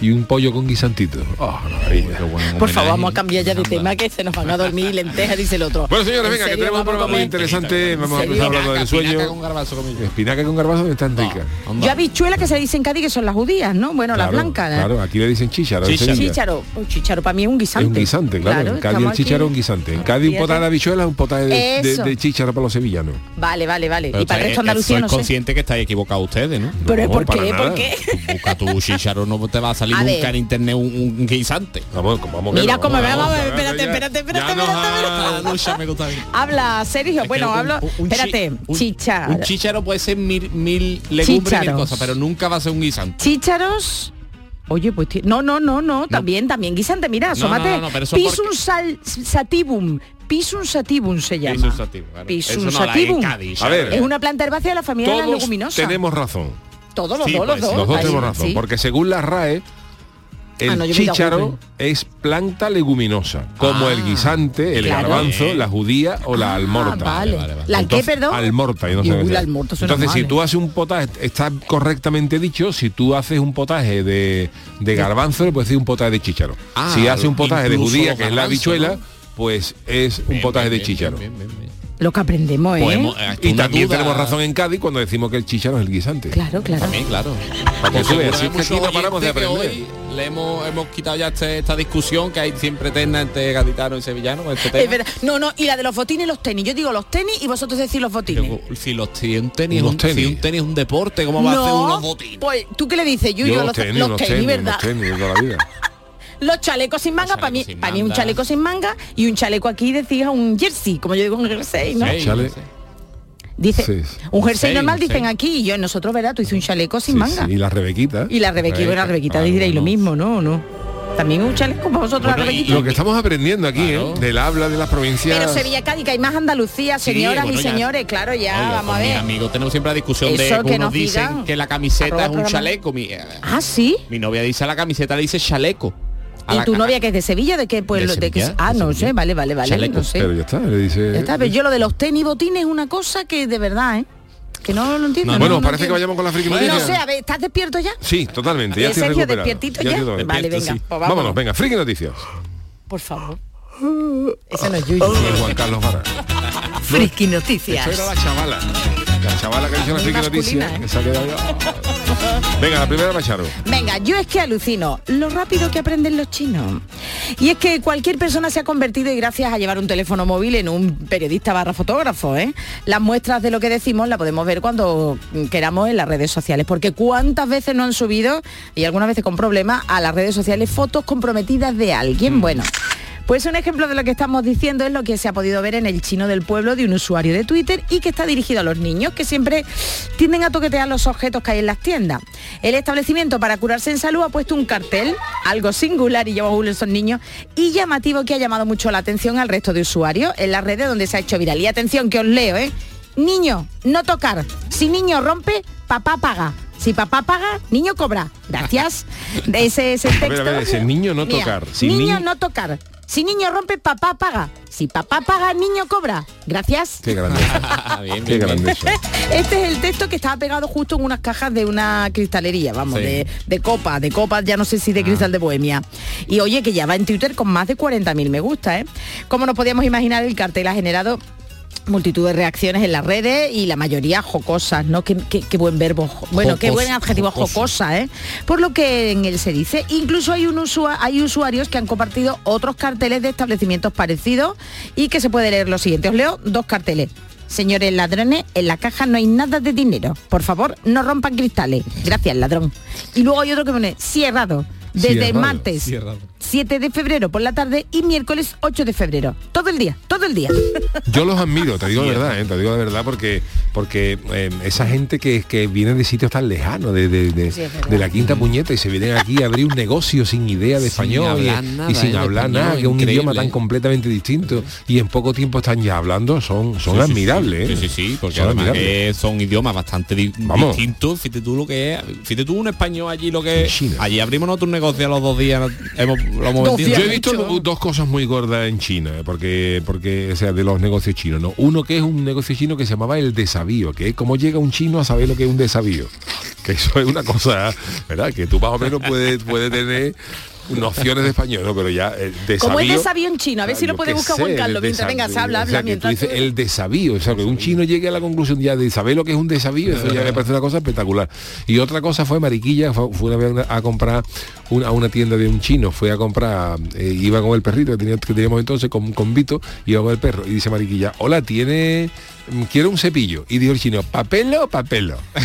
Speaker 2: Y un pollo con guisantito. Oh, maravilla.
Speaker 7: Qué buen
Speaker 6: Por favor, vamos a cambiar ya de
Speaker 7: Anda.
Speaker 6: tema que se nos van a dormir lentejas, dice el otro.
Speaker 2: Bueno, señores,
Speaker 6: ¿En
Speaker 2: venga, que tenemos un programa muy interesante. Vamos a empezar hablando del
Speaker 7: Espinaca
Speaker 2: sueño.
Speaker 7: con.
Speaker 2: Espinaca con garbanzo que están ricas.
Speaker 7: Anda.
Speaker 6: Yo habichuela que se dice en Cádiz que son las judías, ¿no? Bueno, las blancas. ¿eh?
Speaker 2: Claro, aquí le dicen chícharo.
Speaker 7: Chícharo.
Speaker 2: Sevilla.
Speaker 6: Chícharo. Oh, chícharo para mí es un
Speaker 2: Es
Speaker 6: guisante.
Speaker 2: un guisante, claro. en Cádiz el chícharo es un guisante. En Cádiz un potaje de habichuela es un potaje de, de, chícharo para los sevillanos.
Speaker 6: Vale, vale, vale.
Speaker 7: Pero
Speaker 6: y para el resto Andalucía
Speaker 7: sois
Speaker 6: no sé.
Speaker 7: consciente que estáis equivocados ustedes, ¿no?
Speaker 6: Pero ¿por qué? ¿Por qué?
Speaker 7: Busca tu chicharo, no te va a salir
Speaker 6: A
Speaker 7: nunca
Speaker 6: ver.
Speaker 7: en internet un, un guisante.
Speaker 2: Vamos, vamos
Speaker 6: Mira
Speaker 2: no,
Speaker 6: cómo me
Speaker 2: vamos,
Speaker 6: va,
Speaker 2: vamos,
Speaker 6: espérate, espérate, espérate, espérate. Habla, Sergio.
Speaker 7: Es
Speaker 6: bueno,
Speaker 7: que un-
Speaker 6: hablo.
Speaker 7: un- un chi-
Speaker 6: espérate,
Speaker 7: un-
Speaker 6: chícharo.
Speaker 7: Un chícharo puede ser mil, mil legumbres y mil cosas, pero nunca va a ser un guisante.
Speaker 6: Chícharos. Oye, pues no, no, no, no, también, también guisante, mira, asómate.
Speaker 7: no, no,
Speaker 6: Pisum sal, sativum. Pisum sativum se llama.
Speaker 7: Pisum sativum, claro.
Speaker 6: Pisum
Speaker 7: no
Speaker 6: sativum.
Speaker 7: Cádiz,
Speaker 2: A ver.
Speaker 6: Es una planta herbácea de la familia de las
Speaker 2: Todos
Speaker 6: leguminosas.
Speaker 2: tenemos razón.
Speaker 6: Todos los
Speaker 7: Sí,
Speaker 6: dos, los
Speaker 7: pues,
Speaker 6: dos.
Speaker 2: Los dos tenemos razón.
Speaker 6: sí.
Speaker 2: Porque según la RAE, el
Speaker 6: Ah, no, yo
Speaker 2: chícharo es planta leguminosa, como
Speaker 7: Ah,
Speaker 2: el guisante, el
Speaker 6: claro.
Speaker 2: garbanzo, la judía o la
Speaker 6: Ah,
Speaker 2: almorta.
Speaker 6: vale.
Speaker 7: Vale, vale.
Speaker 6: ¿La qué, perdón?
Speaker 2: Almorta. y no sé
Speaker 6: la almorta
Speaker 2: Entonces, si tú
Speaker 6: ¿eh?
Speaker 2: haces un potaje, está correctamente dicho, si tú haces un potaje de, de garbanzo, le puedes decir un potaje de chícharo.
Speaker 7: Ah,
Speaker 2: si haces un potaje de judía, que es la habichuela,
Speaker 7: ¿no?
Speaker 2: pues es un
Speaker 7: Bien,
Speaker 2: potaje
Speaker 7: bien,
Speaker 2: de
Speaker 7: bien,
Speaker 2: chícharo.
Speaker 7: bien, bien, bien.
Speaker 6: Lo que aprendemos, ¿eh?
Speaker 7: Podemos- eh,
Speaker 2: Y también
Speaker 7: duda-
Speaker 2: tenemos razón en Cádiz cuando decimos que el chícharo es el guisante.
Speaker 6: Claro, claro.
Speaker 7: También, claro.
Speaker 2: Para que tú
Speaker 7: Seguro
Speaker 2: veas,
Speaker 7: hay
Speaker 2: si es que aquí no paramos de aprender.
Speaker 7: hoy le hemos, hemos quitado ya este- esta discusión que hay siempre eterna entre gaditanos y sevillanos con este tema.
Speaker 6: Es verdad. No, no, y la de los botines y los tenis. Yo digo los tenis y vosotros decís los botines.
Speaker 7: Si los si un tenis, es un,
Speaker 2: tenis.
Speaker 7: si un tenis es un deporte, ¿cómo va a hacer unos botines?
Speaker 6: Pues, ¿tú qué le dices? Yo,
Speaker 2: Yo los
Speaker 6: los,
Speaker 2: tenis,
Speaker 6: los tenis,
Speaker 2: tenis,
Speaker 6: ¿verdad?
Speaker 2: los tenis de toda la vida.
Speaker 6: Los chalecos sin manga, para mí, para mí un chaleco sin manga y un chaleco aquí decía un jersey, como yo digo un jersey, ¿no?
Speaker 7: Sí,
Speaker 2: Chale.
Speaker 7: sí.
Speaker 6: Dice,
Speaker 2: Sí.
Speaker 6: un jersey
Speaker 7: Sí,
Speaker 6: normal
Speaker 7: sí.
Speaker 6: dicen aquí y yo nosotros, ¿verdad? Tú dices un chaleco sin
Speaker 2: Sí,
Speaker 6: manga.
Speaker 2: sí, Y la rebequita.
Speaker 6: Y la rebequita,
Speaker 7: Rebeca,
Speaker 6: la rebequita
Speaker 7: claro,
Speaker 6: diréis lo mismo, ¿no? ¿No? También un chaleco para vosotros
Speaker 7: Bueno,
Speaker 6: la
Speaker 7: y
Speaker 6: Rebellita.
Speaker 2: Lo que estamos aprendiendo aquí,
Speaker 7: Claro.
Speaker 2: ¿eh? del habla de las provincias.
Speaker 6: Pero Sevilla, Cádiz, que hay más Andalucía,
Speaker 7: Sí,
Speaker 6: señoras
Speaker 7: bueno,
Speaker 6: y
Speaker 7: ya-
Speaker 6: señores, claro, ya,
Speaker 7: Oiga,
Speaker 6: vamos a
Speaker 7: mis
Speaker 6: ver.
Speaker 7: amigos tenemos siempre la discusión de
Speaker 6: que
Speaker 7: unos
Speaker 6: nos
Speaker 7: dicen que la camiseta es un
Speaker 6: programa.
Speaker 7: chaleco. Mi, eh,
Speaker 6: Ah, sí.
Speaker 7: mi novia dice a la camiseta le dice chaleco. A
Speaker 6: ¿Y
Speaker 7: la
Speaker 6: tu
Speaker 7: ca-
Speaker 6: novia que es de Sevilla? ¿De qué pueblo?
Speaker 7: De
Speaker 6: ¿De?
Speaker 7: Sevilla,
Speaker 6: Ah, no sé, vale, vale, vale.
Speaker 7: Chaleco,
Speaker 6: no sé.
Speaker 2: Pero ya está, le dice.
Speaker 6: Ya está, pero yo lo de los tenis botines es una cosa que de verdad, ¿eh? Que no lo entiendo.
Speaker 7: No,
Speaker 6: no,
Speaker 2: bueno,
Speaker 6: no
Speaker 2: parece que vayamos con la friki
Speaker 6: No
Speaker 2: noticia.
Speaker 6: sé, a ver, ¿estás despierto ya?
Speaker 2: Sí, totalmente. Ya
Speaker 6: ¿En
Speaker 2: estoy recuperado.
Speaker 6: despiertito
Speaker 2: Ya
Speaker 6: ya?
Speaker 2: estoy.
Speaker 6: Vale, venga,
Speaker 7: sí.
Speaker 6: pues
Speaker 2: vámonos. venga, friki noticias.
Speaker 6: Por favor. Ese no es Yuyu.
Speaker 2: Juan Carlos Vara.
Speaker 4: Friki Noticias.
Speaker 2: Esto era la chavala. Que ha dicho la friki
Speaker 6: masculina,
Speaker 2: noticia.
Speaker 6: ¿eh?
Speaker 2: que se ha quedado ya. Venga, la primera Macharo.
Speaker 6: Venga, yo es que alucino lo rápido que aprenden los chinos. Y es que cualquier persona se ha convertido y gracias a llevar un teléfono móvil en un periodista barra fotógrafo. ¿eh? Las muestras de lo que decimos la podemos ver cuando queramos en las redes sociales. Porque cuántas veces no han subido, y algunas veces con problemas, a las redes sociales fotos comprometidas de alguien. Bueno. Pues un ejemplo de lo que estamos diciendo es lo que se ha podido ver en el chino del pueblo de un usuario de Twitter y que está dirigido a los niños que siempre tienden a toquetear los objetos que hay en las tiendas. El establecimiento para curarse en salud ha puesto un cartel, algo singular y llama a esos niños, y llamativo que ha llamado mucho la atención al resto de usuarios en las redes donde se ha hecho viral. Y atención que os leo, ¿eh? Niño, no tocar. Si niño rompe, papá paga. Si papá paga, niño cobra. Gracias. De [laughs] ese es el
Speaker 2: A ver,
Speaker 6: texto.
Speaker 2: a ver, ese niño no
Speaker 6: Mira,
Speaker 2: tocar. Si
Speaker 6: niño
Speaker 2: ni-
Speaker 6: no tocar. Si niño rompe, papá paga. Si papá paga, niño cobra. Gracias.
Speaker 2: Qué grande. [laughs] [laughs]
Speaker 7: Bien,
Speaker 2: Qué
Speaker 7: bien, bien.
Speaker 2: grande eso.
Speaker 6: Este es el texto que estaba pegado justo en unas cajas de una cristalería, vamos,
Speaker 7: Sí.
Speaker 6: de, de copa, de copas, ya no sé si de cristal de Bohemia. Y oye, que ya va en Twitter con más de 40.000 me gusta, ¿eh? Como nos podíamos imaginar, el cartel ha generado multitud de reacciones en las redes y la mayoría jocosas, ¿no? Qué, qué- qué buen verbo, jo- bueno, qué
Speaker 7: Jocos-
Speaker 6: buen adjetivo
Speaker 7: jocoso.
Speaker 6: jocosa, ¿eh? Por lo que en él se dice, incluso hay, un usua- hay usuarios que han compartido otros carteles de establecimientos parecidos y que se puede leer lo siguiente. Os leo dos carteles. Señores ladrones, en la caja no hay nada de dinero. Por favor, no rompan cristales. Gracias, ladrón. Y luego hay otro que pone cierrado. Desde
Speaker 2: Cierrado,
Speaker 6: martes
Speaker 7: cierrado.
Speaker 6: 7 de febrero por la tarde y miércoles 8 de febrero. Todo el día, todo el día. [laughs]
Speaker 2: Yo los admiro, te digo la verdad, ¿eh? te digo la verdad porque porque eh, esa gente que, que viene de sitios tan lejanos, de, de- de-
Speaker 6: Sí,
Speaker 2: de la quinta puñeta y se vienen aquí a abrir un negocio sin idea de
Speaker 7: Sin
Speaker 2: español y- sin
Speaker 7: ¿eh?
Speaker 2: hablar
Speaker 7: español,
Speaker 2: nada, que es un idioma tan completamente distinto y en poco tiempo están ya hablando, son, son
Speaker 7: Sí,
Speaker 2: admirables.
Speaker 7: Sí,
Speaker 2: ¿eh?
Speaker 7: sí, sí, porque
Speaker 2: Son
Speaker 7: además que son idiomas bastante di-
Speaker 2: Vamos.
Speaker 7: distintos. Fíjate tú lo que es. Fíjate tú un español allí lo que es.
Speaker 2: China.
Speaker 7: Allí abrimos nosotros un negocio a los dos días. Hemos, lo hemos
Speaker 6: Dos
Speaker 7: vendido.
Speaker 2: Yo he visto dos cosas muy gordas en China, ¿eh? porque, porque, o sea, de los negocios chinos, ¿no? Uno que es un negocio chino que se llamaba el desavío, que es como llega un chino a saber lo que es un desavío. Que eso es una cosa, ¿verdad? Que tú más o menos puedes, puedes tener nociones de español, ¿no? Pero ya el desavío...
Speaker 6: Como es desavío en chino, a ver si lo puede buscar
Speaker 2: sé,
Speaker 6: Juan Carlos.
Speaker 2: el
Speaker 6: Mientras venga,
Speaker 2: desavío.
Speaker 6: habla,
Speaker 2: O
Speaker 6: habla.
Speaker 2: tú
Speaker 6: mientras
Speaker 2: dices el desavío, o sea, que un chino llegue a la conclusión ya de saber lo que es un desavío, eso ya me parece una cosa espectacular. Y otra cosa fue Mariquilla, fue, fue una vez a comprar una, a una tienda de un chino, fue a comprar, eh, iba con el perrito que, tenía- que teníamos entonces, con, con Vito, iba con el perro, y dice Mariquilla, hola, tiene... mm, Quiero un cepillo. Y dijo el chino, ¿papelo o papelo? [laughs]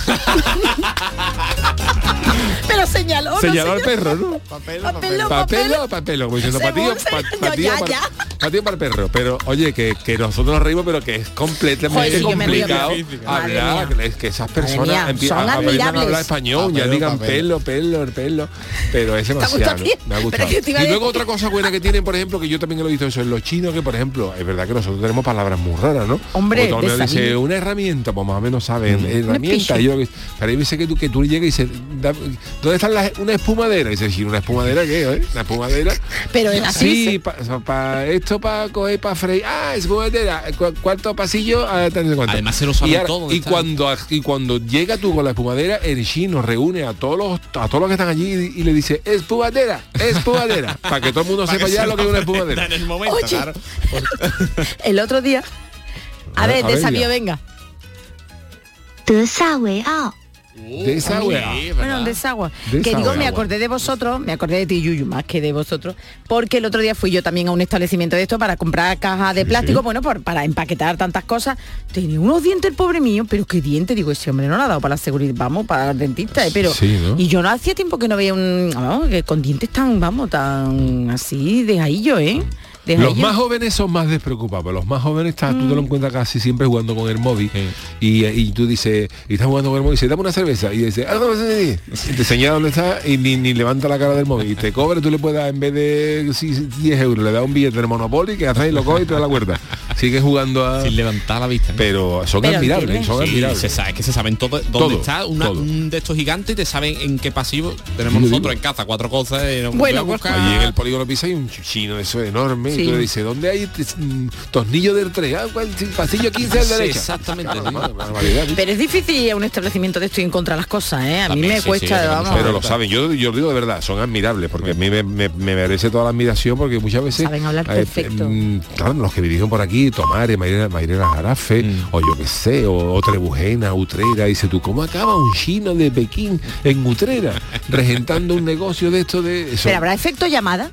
Speaker 6: Pero señaló, ¿no,
Speaker 2: Señaló al
Speaker 6: señor?
Speaker 2: perro, ¿no?
Speaker 6: Papelo,
Speaker 2: papelo
Speaker 6: papelo.
Speaker 2: o papelo como diciendo patillo patillo para, el perro pero oye que, que nosotros nos reímos pero que es completamente complicado hablar es que esas personas
Speaker 6: mía,
Speaker 2: empie-
Speaker 6: son
Speaker 2: a- hablar español ya
Speaker 7: Papelo,
Speaker 2: digan
Speaker 7: papelo.
Speaker 2: pelo pelo pelo pero es demasiado me ha gustado
Speaker 6: que
Speaker 2: y luego otra cosa buena que tienen por ejemplo que yo también lo he visto eso en los chinos que por ejemplo es verdad que nosotros tenemos palabras muy raras ¿no?
Speaker 6: Hombre,
Speaker 2: dice una herramienta pues más o menos saben herramienta
Speaker 6: picho.
Speaker 2: y yo que- pero veces que tú que tú llegas y dices da- ¿dónde está la- una espumadera? y dices "Sí, una espumadera qué eh? una espumadera
Speaker 6: Pero es así.
Speaker 2: Sí, para esto para coger para freír. Ah, es espumadera. Cu- Cuarto pasillo. ah, tal, no sé cuánto.
Speaker 7: Además se lo sabe
Speaker 2: y ahora-
Speaker 7: todo, ¿dónde
Speaker 2: Y
Speaker 7: está?
Speaker 2: cuando y cuando llega tú con la espumadera, el chino reúne a todos los a todos los que están allí y, y le dice espumadera, espumadera, [laughs] para que todo el mundo sepa ya lo que es una espumadera.
Speaker 7: En el momento,
Speaker 6: Oye. [laughs]
Speaker 7: claro.
Speaker 6: El otro día. A
Speaker 2: A ver,
Speaker 6: ver,
Speaker 2: a ver,
Speaker 6: desafío,
Speaker 2: ya.
Speaker 6: venga.
Speaker 8: 德萨维奥，
Speaker 2: De esa
Speaker 7: Sí,
Speaker 2: wea.
Speaker 7: es
Speaker 6: Bueno, desagua.
Speaker 2: Desagua.
Speaker 6: Que digo, me acordé de vosotros, me acordé de ti, Yuyu, más que de vosotros, porque el otro día fui yo también a un establecimiento de esto para comprar cajas de plástico, bueno, por, para empaquetar tantas cosas. Tenía unos dientes el pobre mío, pero qué diente, digo, ese hombre no lo ha dado para la seguridad, vamos, para el dentista, eh, pero...
Speaker 2: Sí, ¿no?
Speaker 6: Y yo no hacía tiempo que no veía un... vamos, que con dientes tan, vamos, tan así de ahí yo, ¿eh? Deja
Speaker 2: Los más jóvenes son más despreocupados. Los más jóvenes estás, tú te lo
Speaker 6: Mm.
Speaker 2: encuentras casi siempre jugando con el móvil y, y tú dices, y estás jugando con el móvil y dice, dame una cerveza y dice, "Ah, no, sí, sí". Y te señala dónde está y ni, ni levanta la cara del móvil y te cobra, tú le puedes dar en vez de sí, 10 euros, le da un billete de Monopoly que hace y lo coge y te da la cuerda. Sigue jugando a.
Speaker 7: Sin levantar la vista.
Speaker 2: Pero son
Speaker 6: Pero
Speaker 2: admirables, son
Speaker 7: Sí,
Speaker 2: admirables.
Speaker 7: se sabe, es que se saben todo dónde
Speaker 2: Todo,
Speaker 7: está una-
Speaker 2: todo.
Speaker 7: un de estos gigantes y te saben en qué pasivo tenemos nosotros
Speaker 2: digo.
Speaker 7: en casa cuatro cosas y
Speaker 6: Bueno,
Speaker 7: voy a
Speaker 6: pues,
Speaker 7: buscar.
Speaker 2: Allí en el polígono Pisa hay un chino eso enorme
Speaker 6: Sí.
Speaker 2: y tú le dices, ¿dónde hay mm, tornillo del 3? Ah, ¿cuál? Pasillo 15 a la
Speaker 7: Sí,
Speaker 2: derecha.
Speaker 7: exactamente.
Speaker 6: Pero es difícil ir a un establecimiento de esto y encontrar las cosas, ¿eh? A mí me
Speaker 7: sí,
Speaker 6: cuesta, vamos.
Speaker 2: Pero lo saben, yo, yo lo digo de verdad, son admirables, porque a mí me, me- me merece toda la admiración, porque muchas veces...
Speaker 6: Saben hablar perfecto.
Speaker 2: mm, claro, los que dirigen por aquí, Tomare, Mayrena, Mayrena Jarafe,
Speaker 7: Mm.
Speaker 2: o yo qué sé, o, o Trebujena, Utrera, dice tú, ¿cómo acaba un chino de Pekín en Utrera, regentando un negocio de esto de... Eso?
Speaker 6: Pero habrá efecto llamada.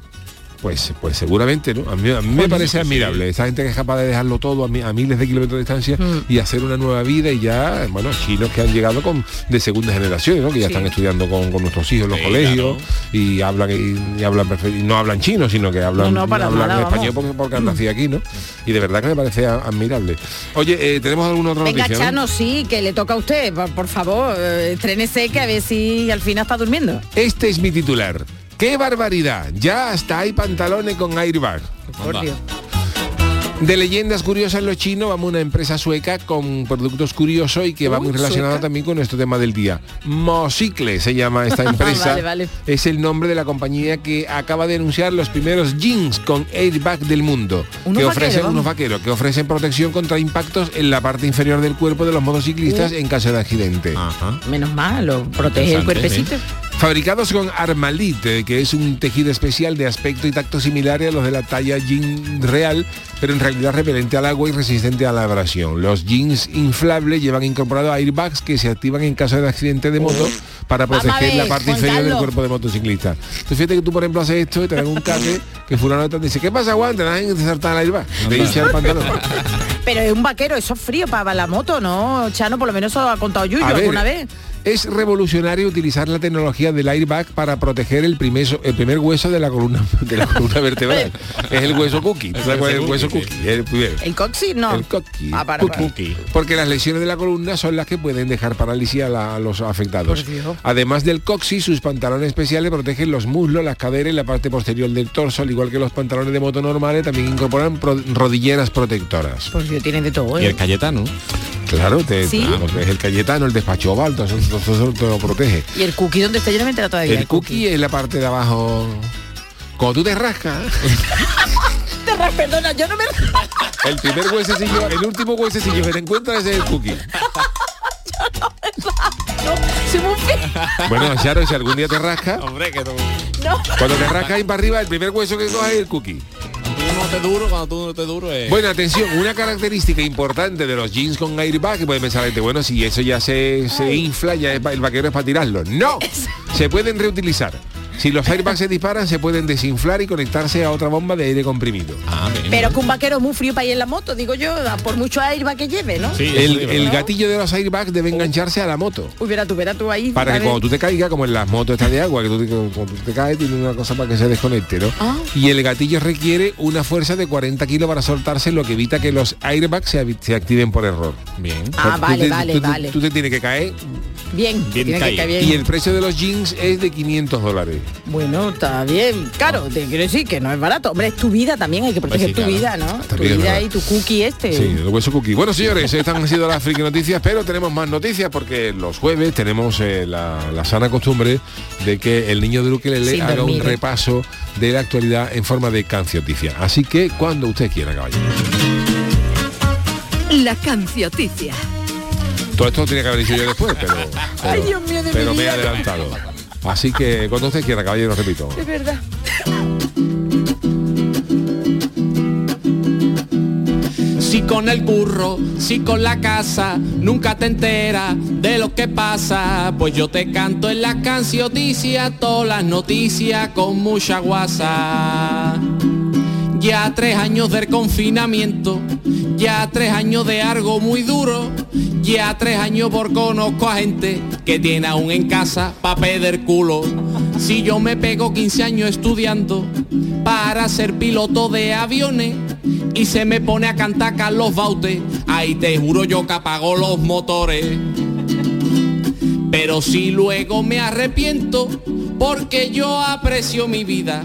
Speaker 2: Pues, pues seguramente, ¿no? A mí, a mí me parece admirable. Esa gente que es capaz de dejarlo todo a, mi- a miles de kilómetros de distancia
Speaker 6: Mm.
Speaker 2: y hacer una nueva vida y ya, bueno, chinos que han llegado con de segunda generación, ¿no? Que ya
Speaker 6: Sí.
Speaker 2: están estudiando con, con nuestros hijos en los
Speaker 7: Sí,
Speaker 2: colegios y hablan y, y hablan y no hablan chino, sino que hablan,
Speaker 6: No, no, para
Speaker 2: hablan
Speaker 6: nada,
Speaker 2: español porque, porque han nacido aquí, ¿no? Y de verdad que me parece a- admirable. Oye, eh, ¿tenemos alguna otra
Speaker 6: Venga,
Speaker 2: noticia? no?
Speaker 6: Sí, que le toca a usted. Por, por favor, eh, estrénese que a ver si al final está durmiendo.
Speaker 2: Este es mi titular. ¡Qué barbaridad! Ya hasta hay pantalones con airbag.
Speaker 6: Por. Dios.
Speaker 2: De leyendas curiosas los chinos, vamos a una empresa sueca con productos curiosos y que va
Speaker 6: Uy,
Speaker 2: muy relacionado
Speaker 6: sueca.
Speaker 2: también con nuestro tema del día. Mosicle se llama esta [laughs] empresa.
Speaker 6: Vale, vale.
Speaker 2: Es el nombre de la compañía que acaba de anunciar los primeros jeans con airbag del mundo. Que ofrecen unos vaqueros que ofrecen protección contra impactos en la parte inferior del cuerpo de los motociclistas en caso de accidente.
Speaker 7: Ajá.
Speaker 6: Menos mal, lo protege el cuerpecito.
Speaker 2: Fabricados con Armalite, que es un tejido especial de aspecto y tacto similares a los de la talla jean real, pero en realidad repelente al agua y resistente a la abrasión. Los jeans inflables llevan incorporados airbags que se activan en caso de accidente de moto para proteger la parte inferior del cuerpo de motociclista. Tú fíjate que tú, por ejemplo, haces esto y te dan un caque que fulano te dice, ¿qué pasa, Juan? Te dan que te salta el airbag. Te hincha el pantalón.
Speaker 6: Pero es un vaquero, eso es frío para la moto, ¿no? Chano, por lo menos eso lo ha contado Yuyo
Speaker 2: A ver,
Speaker 6: alguna vez.
Speaker 2: Es revolucionario utilizar la tecnología del airbag para proteger el primer, el primer hueso de la columna [laughs] de la columna vertebral. es el hueso cookie. ¿Tú sabes cuál es el hueso
Speaker 7: cookie?
Speaker 2: El.
Speaker 6: El coxis no.
Speaker 2: El cookie.
Speaker 6: Ah, para, para.
Speaker 2: Cookie. Porque las lesiones de la columna son las que pueden dejar parálisis a, la- a los afectados. Además del coxis, sus pantalones especiales protegen los muslos, las caderas y la parte posterior del torso, al igual que los pantalones de moto normales, también incorporan pro- rodilleras protectoras.
Speaker 6: Por Dios, tiene de todo,
Speaker 7: Y
Speaker 6: ¿eh?
Speaker 7: el Cayetano.
Speaker 2: Claro, te,
Speaker 6: ¿Sí?
Speaker 2: claro, es el Cayetano, el despacho oval, todo eso, te lo protege.
Speaker 6: Y el cookie, ¿dónde está? Yo no me todavía.
Speaker 2: El cookie es la parte de abajo. Cuando tú te rascas, [laughs]
Speaker 6: Te ra- Perdona, yo no me...
Speaker 2: el primer huesecillo, el último huesecillo que te encuentras es el cookie. [laughs]
Speaker 6: No, soy muy fe-
Speaker 2: Bueno, Charo, si algún día te rascas,
Speaker 7: Hombre, que
Speaker 6: No.
Speaker 2: cuando te rascas ahí para arriba, el primer hueso que coges es el cookie.
Speaker 7: Tú no te duro, cuando tú no te duro es...
Speaker 2: Bueno, atención, una característica importante de los jeans con airbag, que puede pensar gente, bueno, si eso ya se, se infla, ya es el vaquero es para tirarlo. No, [laughs] se pueden reutilizar. Si los airbags se disparan, se pueden desinflar y conectarse a otra bomba de aire comprimido.
Speaker 7: Ah.
Speaker 6: Pero que un vaquero es muy frío para ir en la moto, digo yo, por mucho airbag que lleve, ¿no?
Speaker 7: Sí,
Speaker 2: El, gatillo de los airbags debe engancharse a la moto.
Speaker 6: Uy, verá tú, verá tú ahí.
Speaker 2: Para que cuando tú te caigas, como en las motos estas de agua, que tú, te- cuando tú te caes tiene una cosa para que se desconecte, ¿no?
Speaker 6: Ah.
Speaker 2: Y el gatillo requiere una fuerza de 40 kilos para soltarse, lo que evita que los airbags se, activen por error.
Speaker 7: Bien.
Speaker 6: Ah,
Speaker 2: Tú
Speaker 6: vale,
Speaker 2: te-
Speaker 6: vale,
Speaker 2: tú
Speaker 6: vale.
Speaker 2: Tú te tienes que caer
Speaker 6: Bien,
Speaker 7: Bien
Speaker 6: tiene que caer bien.
Speaker 2: y el precio de los jeans es de 500 dólares.
Speaker 6: Bueno, está bien. Claro, te quiero decir que no es barato. Hombre, es tu vida también, hay que proteger
Speaker 7: sí,
Speaker 6: tu
Speaker 7: claro.
Speaker 6: vida, ¿no?
Speaker 2: Está
Speaker 6: Tu
Speaker 2: bien,
Speaker 6: vida
Speaker 2: ¿verdad?
Speaker 6: y tu cookie este.
Speaker 2: Sí, el hueso cookie. Bueno, señores, estas han sido las friki noticias, pero tenemos más noticias porque los jueves tenemos eh, la, la sana costumbre de que el niño de Ukelele
Speaker 6: Sin
Speaker 2: haga
Speaker 6: dormir,
Speaker 2: un repaso de la actualidad en forma de cancioticia. Así que cuando usted quiera, caballero.
Speaker 4: La cancioticia.
Speaker 2: Todo esto lo tenía que haber dicho yo después, pero, pero,
Speaker 6: Ay, Dios mío, de
Speaker 2: pero
Speaker 6: mi
Speaker 2: me he adelantado. Así que cuando usted quiera, caballero, repito.
Speaker 6: Es verdad.
Speaker 7: Si con el curro, si con la casa, nunca te enteras de lo que pasa. Pues yo te canto en las cancioticias, todas las noticias con mucha guasa. Ya tres años del confinamiento, ya tres años de algo muy duro, ya tres años por conozco a gente que tiene aún en casa pa' pedir culo. Si yo me pego 15 años estudiando, para ser piloto de aviones y se me pone a cantar Carlos Baute. Ahí te juro yo que apagó los motores. Pero si luego me arrepiento porque yo aprecio mi vida.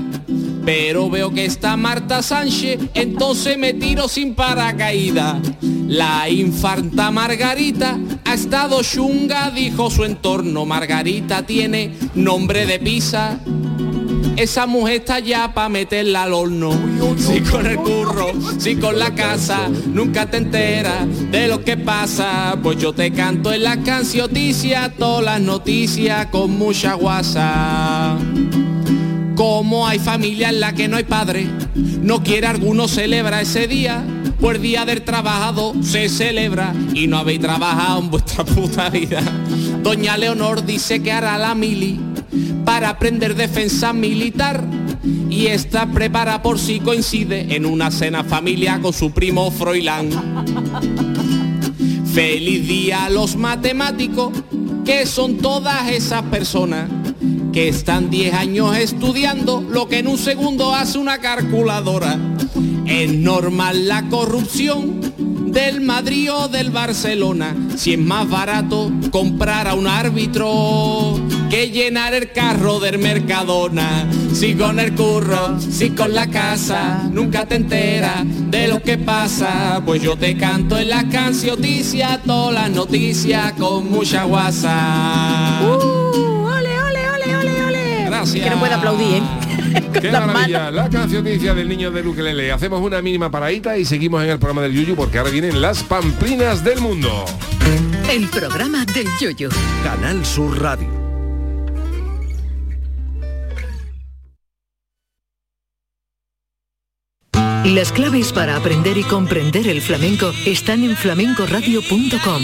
Speaker 7: Pero veo que está Marta Sánchez, entonces me tiro sin paracaídas. La infanta Margarita ha estado chunga, dijo su entorno. Margarita tiene nombre de pizza. Esa mujer está ya pa' meterla al horno. Si con el curro, si con la casa, nunca te enteras de lo que pasa. Pues yo te canto en la cancioticias, todas las noticias con mucha guasa. Como hay familia en la que no hay padre, no quiere alguno celebra ese día, pues día del trabajado se celebra y no habéis trabajado en vuestra [laughs] puta vida. Doña Leonor dice que hará la mili para aprender defensa militar y está prepara por si coincide en una cena familiar con su primo Froilán. Feliz día a los matemáticos, que son todas esas personas que están 10 años estudiando lo que en un segundo hace una calculadora. Es normal la corrupción del Madrid o del Barcelona, si es más barato comprar a un árbitro que llenar el carro del Mercadona. Si con el curro, si con la casa, nunca te enteras de lo que pasa, pues yo te canto en las cancioticias, todas las noticias con mucha guasa. Gracias.
Speaker 6: Que no puede aplaudir, ¿eh? [laughs]
Speaker 2: Qué maravilla, la cancioticia del niño de Luquelele. Hacemos una mínima paradita y seguimos en el programa del Yuyu porque ahora vienen las pamplinas del mundo.
Speaker 4: El programa del yoyo.
Speaker 3: Canal Sur Radio.
Speaker 4: Las claves para aprender y comprender el flamenco están en flamencoradio.com.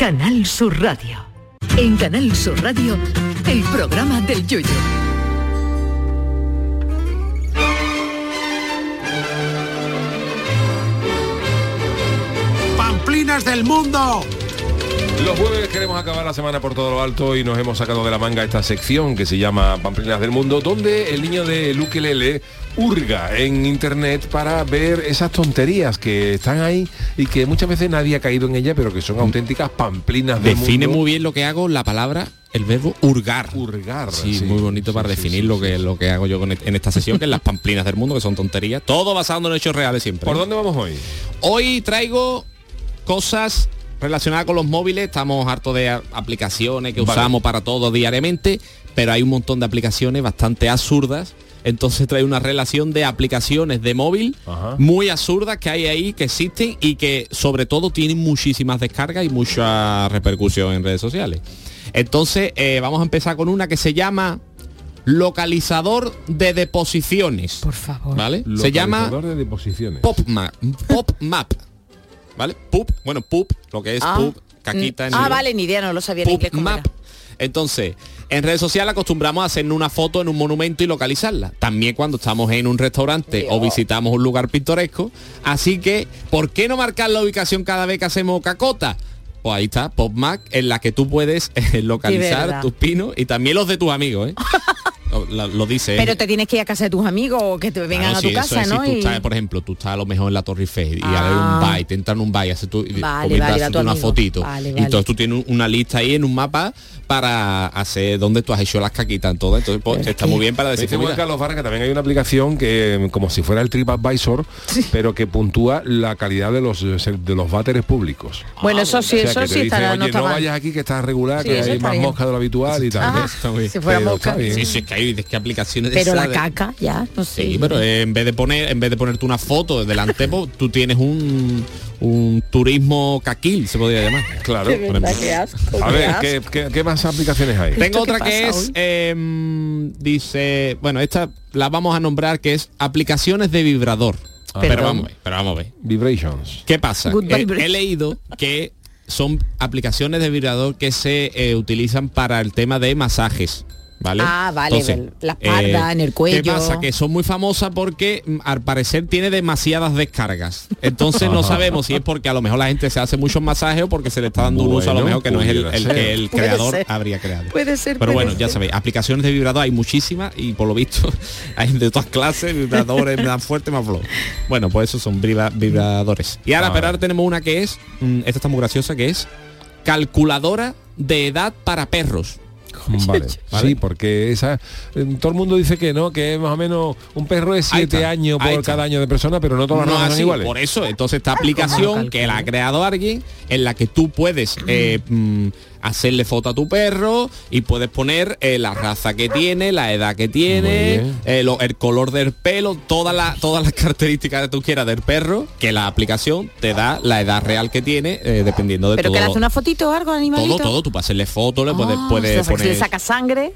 Speaker 4: Canal Sur Radio. En Canal Sur Radio, el programa del yoyo.
Speaker 9: ¡Pamplinas del mundo!
Speaker 2: Los jueves queremos acabar la semana por todo lo alto y nos hemos sacado de la manga esta sección que se llama Pamplinas del Mundo, donde el niño de Luquelele hurga en internet para ver esas tonterías que están ahí y que muchas veces nadie ha caído en ella, pero que son auténticas pamplinas del
Speaker 7: Define
Speaker 2: mundo.
Speaker 7: muy bien lo que hago la palabra, el verbo hurgar.
Speaker 2: Hurgar.
Speaker 7: Sí,
Speaker 2: sí.
Speaker 7: muy bonito para
Speaker 2: Sí,
Speaker 7: definir lo que lo que hago yo con e- en esta sesión, que es las pamplinas del mundo, que son tonterías. Todo basado en hechos reales siempre.
Speaker 2: ¿Por dónde vamos hoy?
Speaker 7: Hoy traigo cosas relacionadas con los móviles. Estamos hartos de aplicaciones que
Speaker 2: Vale.
Speaker 7: usamos para todo diariamente, pero hay un montón de aplicaciones bastante absurdas. Entonces trae una relación de aplicaciones de móvil
Speaker 2: Ajá.
Speaker 7: muy absurdas que hay ahí, que existen y que sobre todo tienen muchísimas descargas y mucha repercusión en redes sociales. Entonces eh, vamos a empezar con una que se llama localizador de deposiciones.
Speaker 6: Por favor.
Speaker 7: ¿Vale? Se llama
Speaker 2: de deposiciones.
Speaker 7: PopMap. PopMap. ¿Vale? Pup, bueno, pup, lo que es
Speaker 6: Ah.
Speaker 7: pup, caquita en
Speaker 6: Ah, vale, ni idea, no lo sabía en inglés cómo
Speaker 7: PubMap.
Speaker 6: era.
Speaker 7: Entonces, en redes sociales acostumbramos a hacernos una foto en un monumento y localizarla. También cuando estamos en un restaurante o visitamos un lugar pintoresco. Así que, ¿por qué no marcar la ubicación cada vez que hacemos cacota? Pues ahí está, PopMac, en la que tú puedes eh, localizar tus pinos y también los de tus amigos, ¿eh? [laughs] lo, dice.
Speaker 6: Pero te tienes que ir a casa de tus amigos o que te vengan
Speaker 7: Claro,
Speaker 6: a tu
Speaker 7: sí, eso
Speaker 6: casa,
Speaker 7: es,
Speaker 6: ¿no?
Speaker 7: Si tú
Speaker 6: Y-
Speaker 7: estás, por ejemplo, tú estás a lo mejor en la Torre Eiffel y
Speaker 6: Ah.
Speaker 7: hay un bar, y te entran en un y haces tú,
Speaker 6: Vale, vale,
Speaker 7: haces una
Speaker 6: amigo.
Speaker 7: fotito.
Speaker 6: Vale,
Speaker 7: Y entonces tú tienes una lista ahí en un mapa para hacer dónde tú has hecho las caquitas en todo. Entonces pues, está muy bien para decir
Speaker 2: Carlos Vargas que también hay una aplicación que como si fuera el TripAdvisor, pero que puntúa la calidad de los de los váteres públicos.
Speaker 6: Bueno, eso sí,
Speaker 2: O sea,
Speaker 6: eso
Speaker 2: que te
Speaker 6: sí
Speaker 2: dice,
Speaker 6: está, no
Speaker 2: vayas aquí que está regular,
Speaker 6: Sí,
Speaker 2: que hay más
Speaker 6: bien.
Speaker 2: mosca de lo habitual y tal.
Speaker 7: Bien.
Speaker 6: si fuera mosca.
Speaker 7: Sí, sí, que hay es que aplicaciones
Speaker 6: Pero la
Speaker 7: de-
Speaker 6: caca, ya, no sé.
Speaker 7: Sí, pero eh, en vez de poner, en vez de ponerte una foto delante, pues, tú tienes un, un turismo caquil, se podría llamar.
Speaker 2: Claro.
Speaker 6: Verdad, qué asco,
Speaker 2: A
Speaker 6: qué
Speaker 2: ver. ¿qué, qué, qué más aplicaciones hay?
Speaker 7: Tengo
Speaker 6: ¿Esto qué
Speaker 7: otra que es, eh, dice, bueno, esta la vamos a nombrar que es aplicaciones de vibrador. Pero vamos a ver, pero vamos a ver.
Speaker 2: Vibrations.
Speaker 7: ¿Qué pasa? Eh, he leído que son aplicaciones de vibrador que se eh, utilizan para el tema de masajes. ¿Vale?
Speaker 6: Ah, vale, la espalda, en el cuello.
Speaker 7: ¿Qué pasa? Que son muy famosas porque mm, al parecer tiene demasiadas descargas. Entonces no [laughs] sabemos si es porque a lo mejor la gente se hace muchos masajes o porque se le está dando un uso a lo
Speaker 2: Bueno,
Speaker 7: mejor que no es el, que el creador
Speaker 6: ser.
Speaker 7: habría creado.
Speaker 6: Puede ser,
Speaker 7: Pero
Speaker 6: puede
Speaker 7: bueno, ya sabéis, aplicaciones de vibrador hay muchísimas y por lo visto [laughs] hay de todas clases, vibradores [laughs] más fuertes, más flojo. Bueno, pues esos son vibra- vibradores. Y ahora,
Speaker 2: Ah.
Speaker 7: pero ahora tenemos una que es, mm, esta está muy graciosa, que es calculadora de edad para perros.
Speaker 2: Vale. [laughs]
Speaker 7: Vale.
Speaker 2: Sí, porque esa eh, todo el mundo dice que no, que más o menos un perro es
Speaker 7: Ahí
Speaker 2: siete años por cada año de persona, pero no todas las
Speaker 7: No
Speaker 2: razas son iguales.
Speaker 7: por eso, entonces esta aplicación que la ha creado alguien en la que tú puedes eh, [clears throat] mm, hacerle foto a tu perro y puedes poner eh, la raza que tiene, la edad que tiene, eh, lo- el color del pelo, todas las todas [laughs] las características que tú quieras del perro, que la aplicación te da la edad real que tiene, eh, dependiendo de
Speaker 6: Pero
Speaker 7: todo.
Speaker 6: que le hace una fotito o algo, animalito.
Speaker 7: todo, todo, tú puedes hacerle foto, le puedes,
Speaker 6: Ah,
Speaker 7: puedes
Speaker 6: o sea,
Speaker 7: poner [laughs]
Speaker 6: le saca sangre.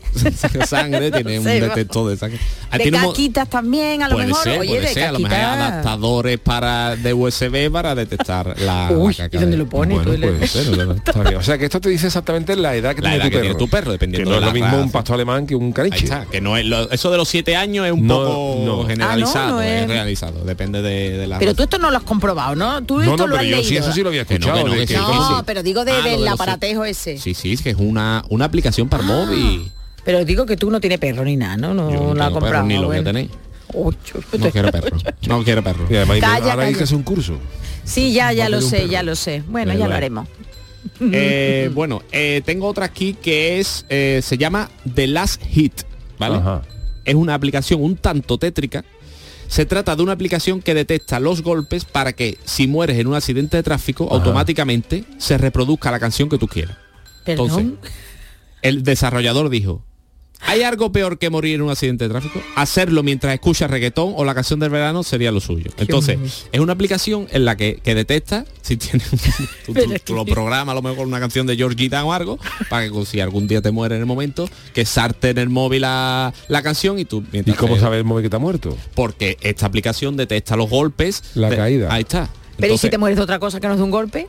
Speaker 7: sangre, tiene un detector de sangre. Ah,
Speaker 6: de
Speaker 7: tiene un
Speaker 6: caquitas también, a lo
Speaker 7: puede
Speaker 6: mejor.
Speaker 7: ser,
Speaker 6: Oye,
Speaker 7: puede
Speaker 6: de
Speaker 7: ser, a lo mejor hay
Speaker 6: caquitas.
Speaker 7: adaptadores para de USB para detectar la,
Speaker 6: Uy,
Speaker 7: la caca
Speaker 6: ¿y dónde
Speaker 7: de-
Speaker 6: lo pone?
Speaker 2: Bueno, puede ser. O sea que esto te dice exactamente la edad que,
Speaker 7: La
Speaker 2: tiene,
Speaker 7: edad
Speaker 2: tu
Speaker 7: que
Speaker 2: perro.
Speaker 7: tiene tu perro, dependiendo
Speaker 2: Que no
Speaker 7: de
Speaker 2: es lo mismo un pastor alemán que un
Speaker 7: Ahí
Speaker 2: caniche.
Speaker 7: está, que no es lo- eso de los siete años es un
Speaker 2: No,
Speaker 7: poco
Speaker 2: no.
Speaker 7: generalizado,
Speaker 6: Ah, no, no
Speaker 7: es
Speaker 6: es-
Speaker 7: realizado, depende de, de la
Speaker 6: Pero
Speaker 7: raza.
Speaker 6: tú esto no lo has comprobado, ¿no? Tú
Speaker 2: No,
Speaker 6: esto
Speaker 2: no,
Speaker 6: lo
Speaker 2: pero
Speaker 6: has
Speaker 2: yo
Speaker 6: leído.
Speaker 2: sí, eso sí lo había
Speaker 7: Que no,
Speaker 2: escuchado.
Speaker 7: que que
Speaker 2: que-
Speaker 7: sí, que
Speaker 6: No, pero digo de-
Speaker 7: Ah,
Speaker 6: del
Speaker 7: de
Speaker 6: aparatejo ese.
Speaker 7: Sí, sí, es que es una, una aplicación para el móvil.
Speaker 6: Pero digo que tú no tienes perro ni nada, ¿no? No
Speaker 7: Yo no
Speaker 6: la comprado.
Speaker 7: ni lo voy a tener.
Speaker 6: Ocho,
Speaker 7: No quiero perro. No quiero perro.
Speaker 2: Y además,
Speaker 6: Calla,
Speaker 2: ahora hay que hacer un curso.
Speaker 6: Sí, ya, ya lo sé, ya lo sé. Bueno, ya lo haremos. [laughs]
Speaker 7: Eh, bueno, eh, tengo otra aquí que es eh, se llama The Last Hit, ¿vale?
Speaker 2: Ajá.
Speaker 7: Es una aplicación un tanto tétrica. Se trata de una aplicación que detecta los golpes para que si mueres en un accidente de tráfico, automáticamente se reproduzca la canción que tú quieras.
Speaker 6: Perdón.
Speaker 7: Entonces, el desarrollador dijo, ¿hay algo peor que morir en un accidente de tráfico? Hacerlo mientras escuchas reggaetón o la canción del verano sería lo suyo. Entonces, es una aplicación en la que, que detecta si tienes un- [laughs] tú, tú- lo programas a lo mejor una canción de George Gitan o algo, para que si algún día te muere en el momento, que sarte en el móvil la, la canción y tú
Speaker 2: ¿Y
Speaker 7: mientras
Speaker 2: cómo
Speaker 7: te-
Speaker 2: sabe el móvil que está muerto?
Speaker 7: Porque esta aplicación detecta los golpes.
Speaker 2: La caída.
Speaker 7: Ahí está.
Speaker 6: Pero ¿y si te mueres de otra cosa que no es de un golpe?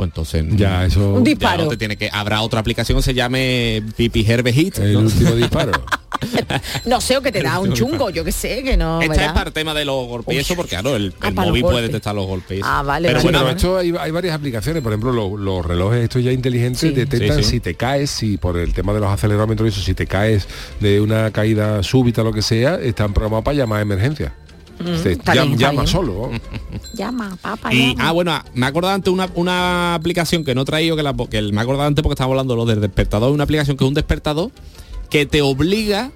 Speaker 7: Pues entonces
Speaker 2: Ya, eso...
Speaker 6: Un
Speaker 7: ya
Speaker 6: disparo.
Speaker 7: no te tiene que habrá otra aplicación que se llame Pipi Herbe Hit
Speaker 2: El
Speaker 7: ¿no?
Speaker 2: último disparo. [laughs]
Speaker 6: No sé, o que te da un chungo, yo que sé, que no.
Speaker 7: Esta
Speaker 6: ¿verdad?
Speaker 7: es para el tema de los golpes y eso porque claro el,
Speaker 6: Ah,
Speaker 7: el móvil puede detectar los golpes.
Speaker 6: Ah, vale,
Speaker 7: pero
Speaker 6: vale,
Speaker 7: bueno
Speaker 2: Pero esto hay, hay varias aplicaciones, por ejemplo, lo- los relojes estos ya inteligentes
Speaker 6: Sí.
Speaker 2: detectan
Speaker 7: Sí, sí.
Speaker 2: si te caes, si por el tema de los acelerómetros y eso, si te caes de una caída súbita lo que sea, están programados para llamar a emergencia. Te
Speaker 6: está
Speaker 2: llam-
Speaker 6: bien, está
Speaker 2: llama
Speaker 6: bien.
Speaker 2: solo. [laughs]
Speaker 6: Llama, papá.
Speaker 7: y
Speaker 6: llama.
Speaker 7: ah bueno me he acordado antes una, una aplicación que no he traído que, la, que me he acordado antes porque estábamos hablando lo del despertador una aplicación que es un despertador que te obliga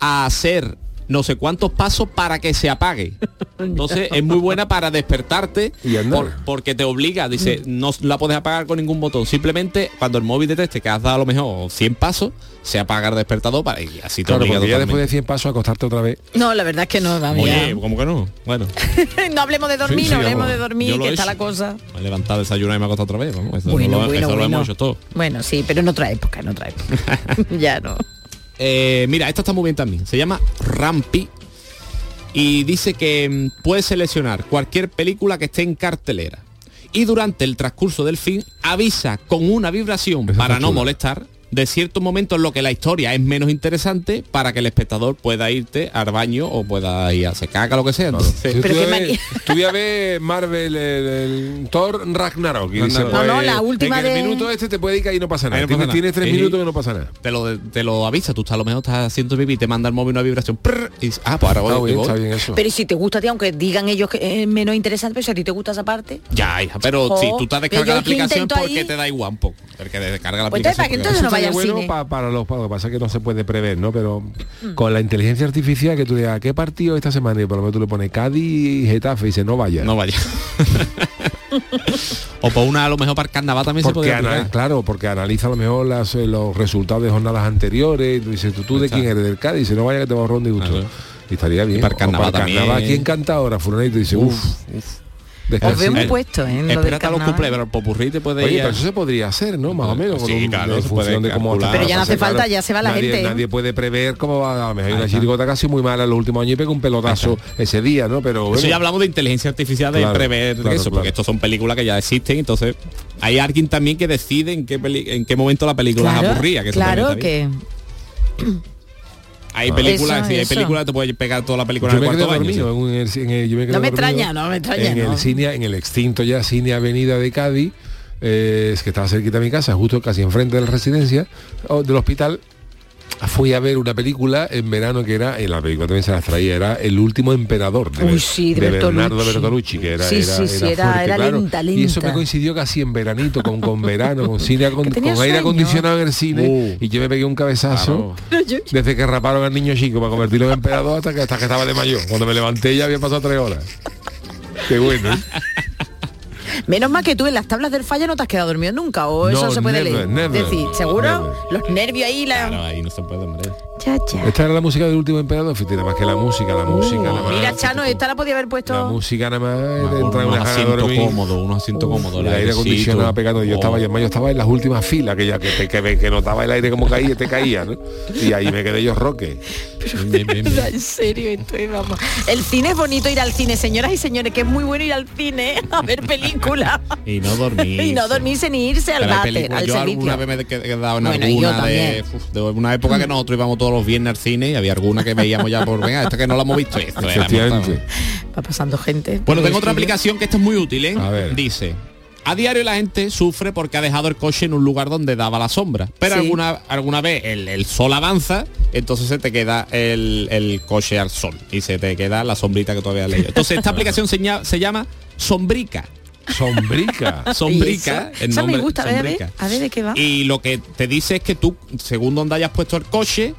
Speaker 7: a hacer no sé cuántos pasos para que se apague. [laughs] Entonces es muy buena para despertarte
Speaker 2: Y andar.
Speaker 7: por- porque te obliga, dice, no la puedes apagar con ningún botón. Simplemente cuando el móvil detecte que has dado a lo mejor 100 pasos, se apaga el despertador para y así te
Speaker 2: Claro,
Speaker 7: obliga
Speaker 2: ya después de 100 pasos acostarte otra vez.
Speaker 6: No, la verdad es que no, vamos,
Speaker 7: Oye,
Speaker 6: ya.
Speaker 7: ¿cómo que no? Bueno, [laughs]
Speaker 6: no hablemos de dormir,
Speaker 2: Sí, sí,
Speaker 6: no hablemos
Speaker 2: vamos.
Speaker 6: de dormir, que
Speaker 7: he
Speaker 6: está
Speaker 7: hecho.
Speaker 6: la cosa.
Speaker 7: me he levantado, desayunar y me he acostado otra vez. Vamos, eso
Speaker 6: Bueno,
Speaker 7: lo,
Speaker 6: bueno,
Speaker 7: eso lo
Speaker 6: bueno.
Speaker 7: hemos hecho todo.
Speaker 6: Bueno, sí, pero en otra época, en otra época. [laughs] ya no.
Speaker 7: Eh, mira, esta está muy bien también. Se llama Rampi y dice que mm, puedes seleccionar cualquier película que esté en cartelera. Y durante el transcurso del film avisa con una vibración para no molestar de ciertos momentos en lo que la historia es menos interesante para que el espectador pueda irte al baño o pueda ir a se caca lo que sea. Entonces,
Speaker 2: Si tú, ya ves, [laughs] tú ya ves Marvel, el, el Thor Ragnarok. Y dice.
Speaker 6: No, no,
Speaker 2: pues,
Speaker 6: la última
Speaker 2: en el
Speaker 6: de-
Speaker 2: minuto este te puede ir que ahí no pasa nada.
Speaker 7: No
Speaker 2: tienes,
Speaker 7: pasa
Speaker 2: tienes
Speaker 7: nada.
Speaker 2: tres
Speaker 7: Y-
Speaker 2: minutos que no pasa nada.
Speaker 7: te lo, te lo avisa, tú estás, a lo mejor estás haciendo pipí, te manda el móvil una vibración. prrr, y dices, ah, pues ahora voy,
Speaker 2: Está bien,
Speaker 7: voy.
Speaker 2: está bien eso.
Speaker 6: Pero ¿y si te gusta ti, aunque digan ellos que es menos interesante, pero si a ti te gusta esa parte.
Speaker 7: Ya, hija, pero si tú te has
Speaker 6: pero
Speaker 7: descargado la aplicación porque
Speaker 6: ahí-
Speaker 7: te da igual un poco. El que descarga la
Speaker 6: Pues
Speaker 7: aplicación. [laughs]
Speaker 6: entonces, ¿para qué
Speaker 7: porque-
Speaker 6: entonces no
Speaker 2: Eso
Speaker 6: vaya al
Speaker 2: bueno
Speaker 6: cine?
Speaker 2: pa- para los para lo que pasa es que no se puede prever, ¿no? Pero con la inteligencia artificial que tú le digas, ¿qué partido esta semana? Y por lo menos tú le pones Cádiz y Getafe y dice, no vaya.
Speaker 7: No vaya. [laughs] o por una a lo mejor para carnaval también se
Speaker 2: porque
Speaker 7: puede
Speaker 2: ana-
Speaker 7: aplicar.
Speaker 2: claro, porque analiza a lo mejor las, eh, los resultados de jornadas anteriores y tú dices, ¿tú, tú de quién eres? Del Cádiz, y dice, no vaya que te va a un disgusto.
Speaker 7: Claro.
Speaker 2: Y estaría bien.
Speaker 7: para el
Speaker 2: O
Speaker 7: carnaval también.
Speaker 2: Aquí encantadora, fulanito, dice, uff,
Speaker 6: Os veo muy puesto, ¿eh? en lo del
Speaker 7: Espérate a los cumples, pero el popurrí te puede
Speaker 2: Oye,
Speaker 7: ir.
Speaker 2: pero eso se podría hacer, ¿no? Más o menos.
Speaker 7: Sí,
Speaker 2: con un-
Speaker 7: claro,
Speaker 2: en función de cómo
Speaker 6: Pero ya no hace falta, ya se va la
Speaker 2: nadie,
Speaker 6: gente, ¿eh?
Speaker 2: Nadie puede prever cómo va. A lo mejor hay una chirigota casi muy mala en los últimos años y pega un pelotazo ese día, ¿no? Pero
Speaker 7: Eso
Speaker 2: bueno,
Speaker 7: ya hablamos de inteligencia artificial de
Speaker 2: Claro,
Speaker 7: prever
Speaker 2: claro,
Speaker 7: eso,
Speaker 2: claro.
Speaker 7: porque estos son películas que ya existen, entonces hay alguien también que decide en qué peli- en qué momento la película es aburrida, que eso
Speaker 6: claro que
Speaker 7: hay películas, sí, hay películas te puedes pegar toda la película
Speaker 2: Yo
Speaker 7: en el cuarto baño.
Speaker 2: dormido en, un- en el- en el- yo me quedé
Speaker 6: No me
Speaker 2: dormido
Speaker 6: extraña, no me extraña,
Speaker 2: En
Speaker 6: no.
Speaker 2: el cine, en el extinto ya cine Avenida de Cádiz, eh, es que estaba cerquita de mi casa, justo casi enfrente de la residencia o del hospital. Fui a ver una película en verano que era, en la película también se las traía, era El último emperador de,
Speaker 6: Uy, sí, de
Speaker 2: Bernardo
Speaker 6: Bertolucci.
Speaker 2: Bertolucci, que era,
Speaker 6: Sí,
Speaker 2: era,
Speaker 6: sí, sí, era-
Speaker 2: fuerte,
Speaker 6: era
Speaker 2: claro.
Speaker 6: lenta,
Speaker 2: Y eso me coincidió casi en veranito, con, con verano, con cine [laughs] con, con aire acondicionado en el cine,
Speaker 7: Uh.
Speaker 2: y yo me pegué un cabezazo desde que raparon al niño chico para convertirlo en emperador hasta que hasta que estaba de mayor. Cuando me levanté ya había pasado tres horas. Qué bueno. ¿eh?
Speaker 6: Menos mal que tú en las tablas del falla no te has quedado dormido nunca, o eso
Speaker 2: No,
Speaker 6: se puede
Speaker 2: never,
Speaker 6: leer.
Speaker 2: never,
Speaker 6: Es decir, seguro,
Speaker 2: never.
Speaker 6: los nervios ahí, la...
Speaker 7: Claro, ahí no se puede, hombre.
Speaker 6: Cha, cha.
Speaker 2: Esta era la música del último emperador, fíjate, nada más que la música, la música, nada más.
Speaker 6: Mira, Chano, esta la podía haber
Speaker 2: La
Speaker 6: puesto...
Speaker 2: música nada más de entrar en una dormir.
Speaker 7: cómodos, unos asientos cómodos.
Speaker 2: El aire acondicionado pegando. Yo estaba, y además yo estaba en las últimas filas, que ya que, te- que, que notaba el aire como caía, te caía, ¿no? Y ahí me quedé yo roque.
Speaker 6: en serio, esto es, vamos. El cine es bonito ir al cine, señoras y señores, que es muy bueno ir al cine [laughs] a ver películas.
Speaker 7: Y no dormir. [laughs]
Speaker 6: y no dormirse ni irse al al
Speaker 7: yo
Speaker 6: servicio.
Speaker 7: alguna vez me he quedado en
Speaker 6: Bueno,
Speaker 7: alguna de,
Speaker 6: también.
Speaker 7: Uf, de una época que nosotros íbamos todos los viernes al cine y había alguna que veíamos ya por venga, esta que no la hemos visto. Esto.
Speaker 6: Va pasando gente.
Speaker 7: Bueno, tengo otra aplicación que esta es muy útil, ¿eh?
Speaker 2: A ver.
Speaker 7: Dice. A diario la gente sufre porque ha dejado el coche en un lugar donde daba la sombra. Pero
Speaker 6: Sí.
Speaker 7: alguna, alguna vez el, el sol avanza, entonces se te queda el, el coche al sol y se te queda la sombrita que todavía has leído. Entonces esta aplicación se, se llama Sombrica.
Speaker 2: Sombrica. [laughs]
Speaker 7: Sombrica. El
Speaker 6: Esa me
Speaker 7: nombre,
Speaker 6: gusta, a ver, a ver,
Speaker 7: Sombrica.
Speaker 6: a ver de qué va.
Speaker 7: Y lo que te dice es que tú, según donde hayas puesto el coche,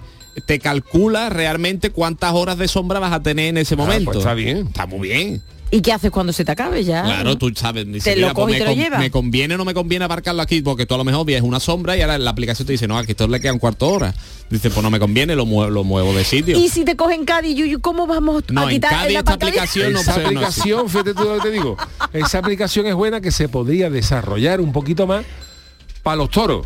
Speaker 7: te calcula realmente cuántas horas de sombra vas a tener en ese
Speaker 2: Ah, pues
Speaker 7: momento.
Speaker 2: está bien.
Speaker 7: Está muy bien.
Speaker 6: ¿Y qué haces cuando se te acabe ya?
Speaker 7: Claro, tú sabes, dices,
Speaker 6: Te lo
Speaker 7: pues
Speaker 6: y
Speaker 7: me,
Speaker 6: te lo
Speaker 7: con- me conviene o no me conviene aparcarlo aquí, porque tú a lo mejor ves una sombra y ahora la aplicación te dice, no, aquí esto le quedan cuarto hora. Dice, pues no me conviene, lo muevo, lo muevo de sitio.
Speaker 6: Y si te cogen Cádiz, Yuyu, ¿cómo vamos
Speaker 7: No,
Speaker 6: a
Speaker 7: en
Speaker 6: quitar la
Speaker 7: esta aplicación no
Speaker 2: Esa
Speaker 7: no
Speaker 2: aplicación, fíjate tú lo que te digo, esa aplicación es buena que se podría desarrollar un poquito más para los toros.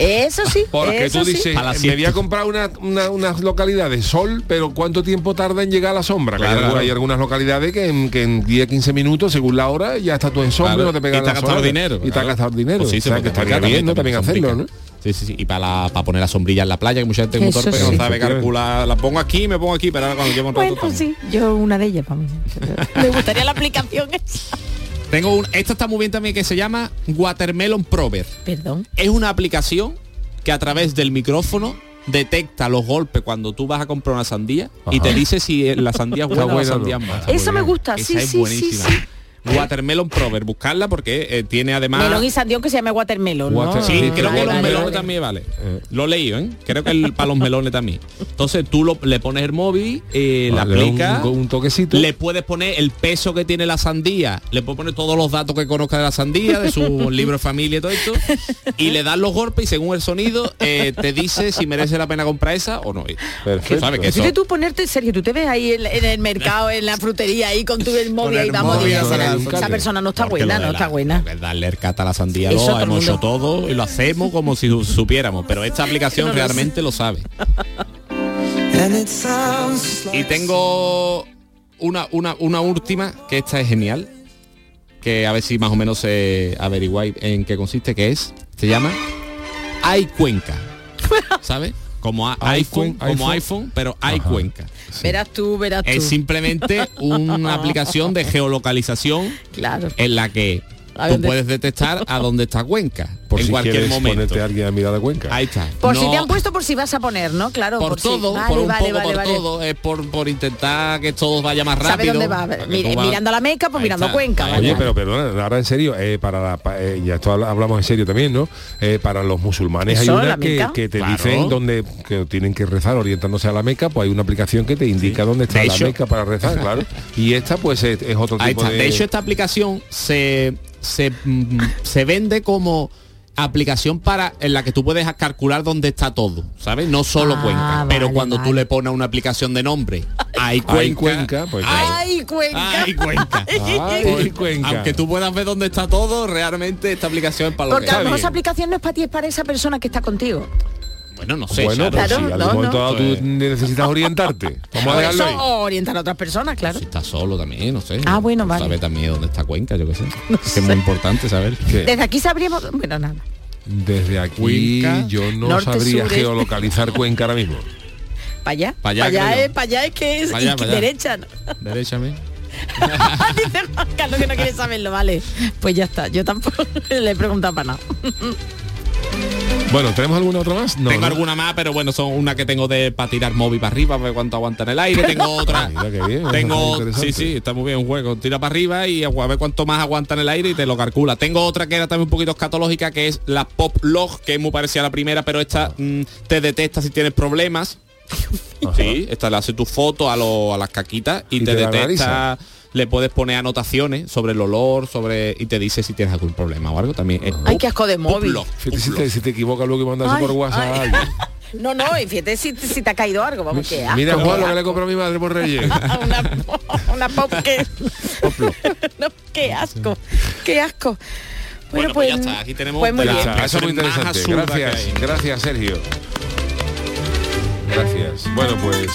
Speaker 6: Eso sí,
Speaker 2: Porque
Speaker 6: eso
Speaker 2: tú
Speaker 6: sí.
Speaker 2: dices,
Speaker 7: Para la
Speaker 2: me voy a comprar una, una, unas localidades sol, pero ¿cuánto tiempo tarda en llegar a la sombra?
Speaker 7: Claro,
Speaker 2: hay, algunas-
Speaker 7: claro.
Speaker 2: hay algunas localidades que en, que en 10, 15 minutos, según la hora, ya está tú en sombra
Speaker 7: Claro,
Speaker 2: y no te pegan
Speaker 7: y te
Speaker 2: las
Speaker 7: gastado dinero,
Speaker 2: Y te
Speaker 7: claro.
Speaker 2: gastado dinero.
Speaker 7: Pues sí,
Speaker 2: o
Speaker 7: se
Speaker 2: sea,
Speaker 7: puede
Speaker 2: que estaría bien, ¿no?
Speaker 7: también,
Speaker 2: También
Speaker 7: también
Speaker 2: hacerlo, ¿no?
Speaker 7: Sí, sí, sí. Y para, para poner la sombrilla en la playa, que mucha gente es muy torpe
Speaker 6: sí.
Speaker 7: no sabe calcular. La pongo aquí, me pongo aquí, pero ahora cuando llevo un rato
Speaker 6: Bueno, sí, yo una de ellas, vamos. [laughs] Me gustaría la aplicación esa.
Speaker 7: Tengo un, esta está muy bien también que se llama Watermelon Prover.
Speaker 6: Perdón.
Speaker 7: Es una aplicación que a través del micrófono detecta los golpes cuando tú vas a comprar una sandía y te dice si la sandía es buena o la sandía
Speaker 2: ¿no?
Speaker 7: es mala.
Speaker 6: Eso me gusta,
Speaker 7: Esa
Speaker 6: sí,
Speaker 7: es
Speaker 6: sí, sí,
Speaker 7: buenísima.
Speaker 6: sí.
Speaker 7: Watermelon Prover, buscarla porque eh, tiene además...
Speaker 6: Melón y sandión que se llama watermelon, ¿no?
Speaker 2: Water-
Speaker 7: Sí,
Speaker 2: Ah,
Speaker 7: creo que los
Speaker 6: vale,
Speaker 7: melones
Speaker 6: vale.
Speaker 7: también vale. Lo he leído, ¿eh? Creo que el, para los melones también. Entonces tú lo- le pones el móvil, eh, la
Speaker 2: le da un-
Speaker 7: aplicas,
Speaker 2: un, toquecito.
Speaker 7: le puedes poner el peso que tiene la sandía, le puedes poner todos los datos que conozca de la sandía, de su [laughs] libro de familia y todo esto, y le das los golpes y según el sonido eh, te dice si merece la pena comprar esa o no.
Speaker 2: Perfecto.
Speaker 7: ¿Sabes que eso?
Speaker 6: Tú ponerte, Sergio, tú te ves ahí en, en el mercado, en la frutería, ahí con tu el móvil
Speaker 7: Con
Speaker 6: ahí,
Speaker 7: el
Speaker 6: vamos,
Speaker 7: móvil,
Speaker 6: esa, persona no está
Speaker 7: Porque
Speaker 6: buena, no
Speaker 7: la-
Speaker 6: está buena.
Speaker 7: Darle el cata a la sandía
Speaker 6: Eso
Speaker 7: lo hemos
Speaker 6: mundo.
Speaker 7: hecho todo y lo hacemos como si su- supiéramos, pero esta [laughs] aplicación
Speaker 6: No lo
Speaker 7: realmente lo sabe. Y tengo una, una, una última, que esta es genial, que a ver si más o menos se averiguáis en qué consiste, que es, se llama Hay Cuenca. [laughs] ¿sabes? Como a-
Speaker 2: iPhone,
Speaker 7: iPhone, como
Speaker 2: iPhone.
Speaker 7: iPhone, pero hay Cuenca.
Speaker 6: Verás tú, verás tú.
Speaker 7: Es simplemente [laughs] una aplicación de geolocalización
Speaker 6: Claro.
Speaker 7: en la que
Speaker 6: A
Speaker 7: tú puedes detectar a dónde está Cuenca
Speaker 2: Por
Speaker 7: en
Speaker 2: si
Speaker 7: cualquier
Speaker 2: quieres
Speaker 7: momento.
Speaker 2: ponerte a alguien a mirar de Cuenca.
Speaker 7: Ahí está.
Speaker 6: Por si te han puesto, por si vas a poner, ¿no? Claro,
Speaker 7: por, todo,
Speaker 6: Vale,
Speaker 7: por un
Speaker 6: vale,
Speaker 7: poco
Speaker 6: vale,
Speaker 7: por
Speaker 6: vale.
Speaker 7: todo, es por, por intentar que todo vaya más
Speaker 6: ¿Sabe
Speaker 7: rápido.
Speaker 6: dónde va?
Speaker 7: vas-
Speaker 6: mirando la Meca, pues
Speaker 7: Ahí
Speaker 6: mirando
Speaker 7: está,
Speaker 6: Cuenca.
Speaker 2: Oye, pero perdona, ahora en serio, eh, para la, eh, ya esto habla- hablamos en serio también, ¿no? Eh, para los musulmanes hay una que, te
Speaker 7: Claro.
Speaker 2: dicen dónde que tienen que rezar orientándose a la Meca, pues hay una aplicación que te indica dónde está
Speaker 7: De
Speaker 2: la
Speaker 7: hecho-
Speaker 2: Meca para rezar, [laughs] claro. Y esta pues es, es otro
Speaker 7: Ahí
Speaker 2: tipo
Speaker 7: está.
Speaker 2: de...
Speaker 7: De hecho, esta aplicación se, se, mm, se vende como aplicación para en la que tú puedes calcular dónde está todo, ¿sabes? No solo
Speaker 6: Ah,
Speaker 7: Cuenca, pero
Speaker 6: vale,
Speaker 7: cuando tú le pones una aplicación de nombre, [laughs] hay Cuenca,
Speaker 2: Hay Cuenca, pues, claro.
Speaker 6: ¡Ay, Cuenca!
Speaker 7: hay Cuenca. [laughs]
Speaker 2: Ay, Cuenca.
Speaker 7: Aunque tú puedas ver dónde está todo, realmente esta aplicación es para lo
Speaker 6: Porque
Speaker 7: que
Speaker 6: a lo mejor esa aplicación no es para ti, es para esa persona que está contigo.
Speaker 7: Bueno, no sé.
Speaker 2: bueno, pues
Speaker 6: Claro,
Speaker 2: si en
Speaker 6: no,
Speaker 2: momento
Speaker 6: no.
Speaker 2: dado tú necesitas orientarte. Vamos a
Speaker 6: Por
Speaker 2: dejarlo
Speaker 6: eso,
Speaker 2: ahí.
Speaker 6: o orientar a otras personas, claro.
Speaker 7: Si está solo también, no sé.
Speaker 6: Ah, bueno, vale.
Speaker 7: Sabe también dónde está Cuenca, yo qué sé. [laughs] Es que es muy importante saber.
Speaker 2: ¿Qué?
Speaker 6: Desde aquí sabríamos... Bueno, nada.
Speaker 2: Desde aquí
Speaker 7: Cuenca,
Speaker 2: yo no
Speaker 6: norte,
Speaker 2: sabría
Speaker 6: sur, este.
Speaker 2: geolocalizar Cuenca ahora mismo.
Speaker 6: Para allá.
Speaker 7: Pa' allá,
Speaker 6: Para allá,
Speaker 7: yo.
Speaker 6: es, para allá es que es
Speaker 7: Pa' allá, pa' allá.
Speaker 6: derecha. ¿no?
Speaker 7: Derechame. [laughs]
Speaker 6: Dice Juan Carlos que no quiere saberlo, vale. Pues ya está. Yo tampoco [laughs] le he preguntado para nada.
Speaker 2: Bueno, ¿tenemos alguna otra más? No,
Speaker 7: tengo
Speaker 2: ¿no?
Speaker 7: alguna más, pero bueno, son una que tengo de para tirar móvil para arriba, para ver cuánto aguanta en el aire. Tengo [laughs] otra.
Speaker 2: Mira bien,
Speaker 7: tengo, sí, sí, está muy bien un juego. Tira para arriba y a ver cuánto más aguanta en el aire y te lo calcula. Tengo otra que era también un poquito escatológica, que es la Pop Log, que es muy parecida a la primera, pero esta mm, te detecta si tienes problemas. Sí, esta le hace tu foto a, lo- a las caquitas y,
Speaker 2: Y
Speaker 7: te,
Speaker 2: te
Speaker 7: detecta. Le puedes poner anotaciones sobre el olor, sobre y te dice si tienes algún problema o algo. También es
Speaker 6: Ay, qué asco de móvil.
Speaker 2: Fíjate
Speaker 7: Pop
Speaker 2: si te, si te equivocas luego y mandas por WhatsApp
Speaker 6: ay. [laughs] No, no, y fíjate si, si te ha caído algo, vamos, qué asco.
Speaker 2: Mira Juan lo que le compró a mi madre por Reyes. [laughs]
Speaker 6: una, una pop que... [laughs] no, qué asco, qué asco.
Speaker 7: Bueno, pues ya está, aquí tenemos
Speaker 6: pues muy bien.
Speaker 2: Eso es muy interesante.
Speaker 7: que
Speaker 2: Gracias, gracias Sergio. Gracias. Bueno, pues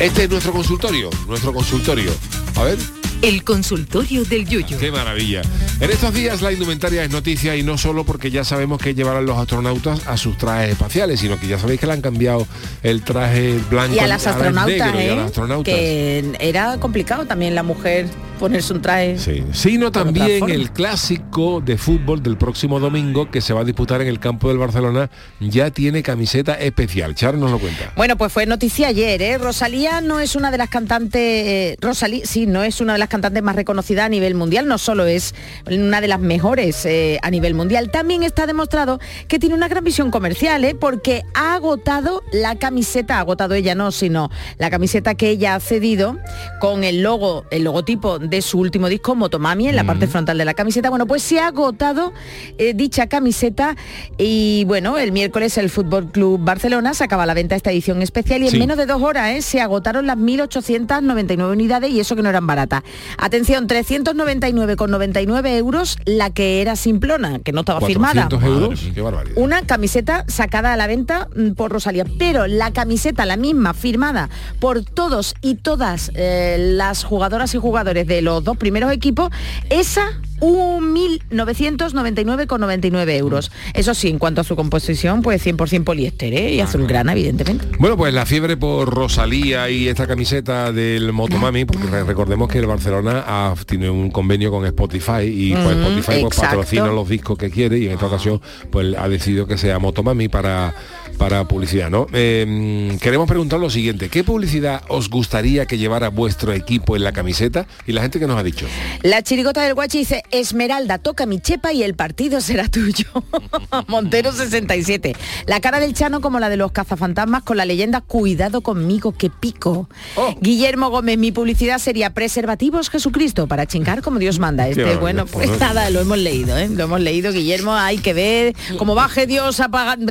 Speaker 2: este es nuestro consultorio, nuestro consultorio. A ver,
Speaker 4: El consultorio del Yuyo.
Speaker 2: qué maravilla. En estos días la indumentaria es noticia y no solo porque ya sabemos que llevarán los astronautas a sus trajes espaciales, sino que ya sabéis que le han cambiado el traje blanco
Speaker 6: Y a las astronautas,
Speaker 2: negro, y a
Speaker 6: ¿eh?
Speaker 2: las astronautas.
Speaker 6: Que era complicado también la mujer ponerse un traje.
Speaker 2: Sí, sino también el clásico de fútbol del próximo domingo que se va a disputar en el campo del Barcelona ya tiene camiseta especial. Char nos lo cuenta.
Speaker 6: Bueno, pues fue noticia ayer, ¿eh? Rosalía no es una de las cantantes, eh, Rosalía, sí, no es una de las cantantes más reconocidas a nivel mundial, no solo es una de las mejores eh, a nivel mundial, también está demostrado que tiene una gran visión comercial, ¿eh? Porque ha agotado la camiseta, ha agotado ella no, sino la camiseta que ella ha cedido con el logo, el logotipo de su último disco, Motomami, en la parte frontal de la camiseta. Bueno, pues se ha agotado eh, dicha camiseta y bueno, el miércoles el Fútbol Club Barcelona sacaba a la venta esta edición especial y en
Speaker 2: Sí.
Speaker 6: menos de dos horas ¿eh? se agotaron las 1.899 unidades y eso que no eran baratas. Atención, 399,99 euros la que era simplona, que no estaba firmada.
Speaker 2: 400 euros. Qué barbaridad.
Speaker 6: Una camiseta sacada a la venta mm, por Rosalía, pero la camiseta, la misma, firmada por todos y todas eh, las jugadoras y jugadores de los dos primeros equipos, esa 1.999,99 euros. Eso sí, en cuanto a su composición, pues 100% poliéster ¿eh? y azulgrana, evidentemente.
Speaker 2: Bueno, pues la fiebre por Rosalía y esta camiseta del Motomami, porque re- recordemos que el Barcelona ha, tiene un convenio con Spotify y pues Spotify pues, patrocina los discos que quiere y en esta ocasión pues ha decidido que sea Motomami para para publicidad, ¿no? Eh, queremos preguntar lo siguiente, ¿qué publicidad os gustaría que llevara vuestro equipo en la camiseta? Y la gente que nos ha dicho.
Speaker 6: La chirigota del guachi dice, Esmeralda, toca mi chepa y el partido será tuyo. [laughs] Montero 67. La cara del Chano como la de los cazafantasmas con la leyenda Cuidado conmigo que pico.
Speaker 2: Oh.
Speaker 6: Guillermo Gómez, mi publicidad sería Preservativos Jesucristo para chingar como Dios manda. Este, bueno, pues nada, lo hemos leído, ¿eh? Lo hemos leído, Guillermo, hay que ver cómo baje Dios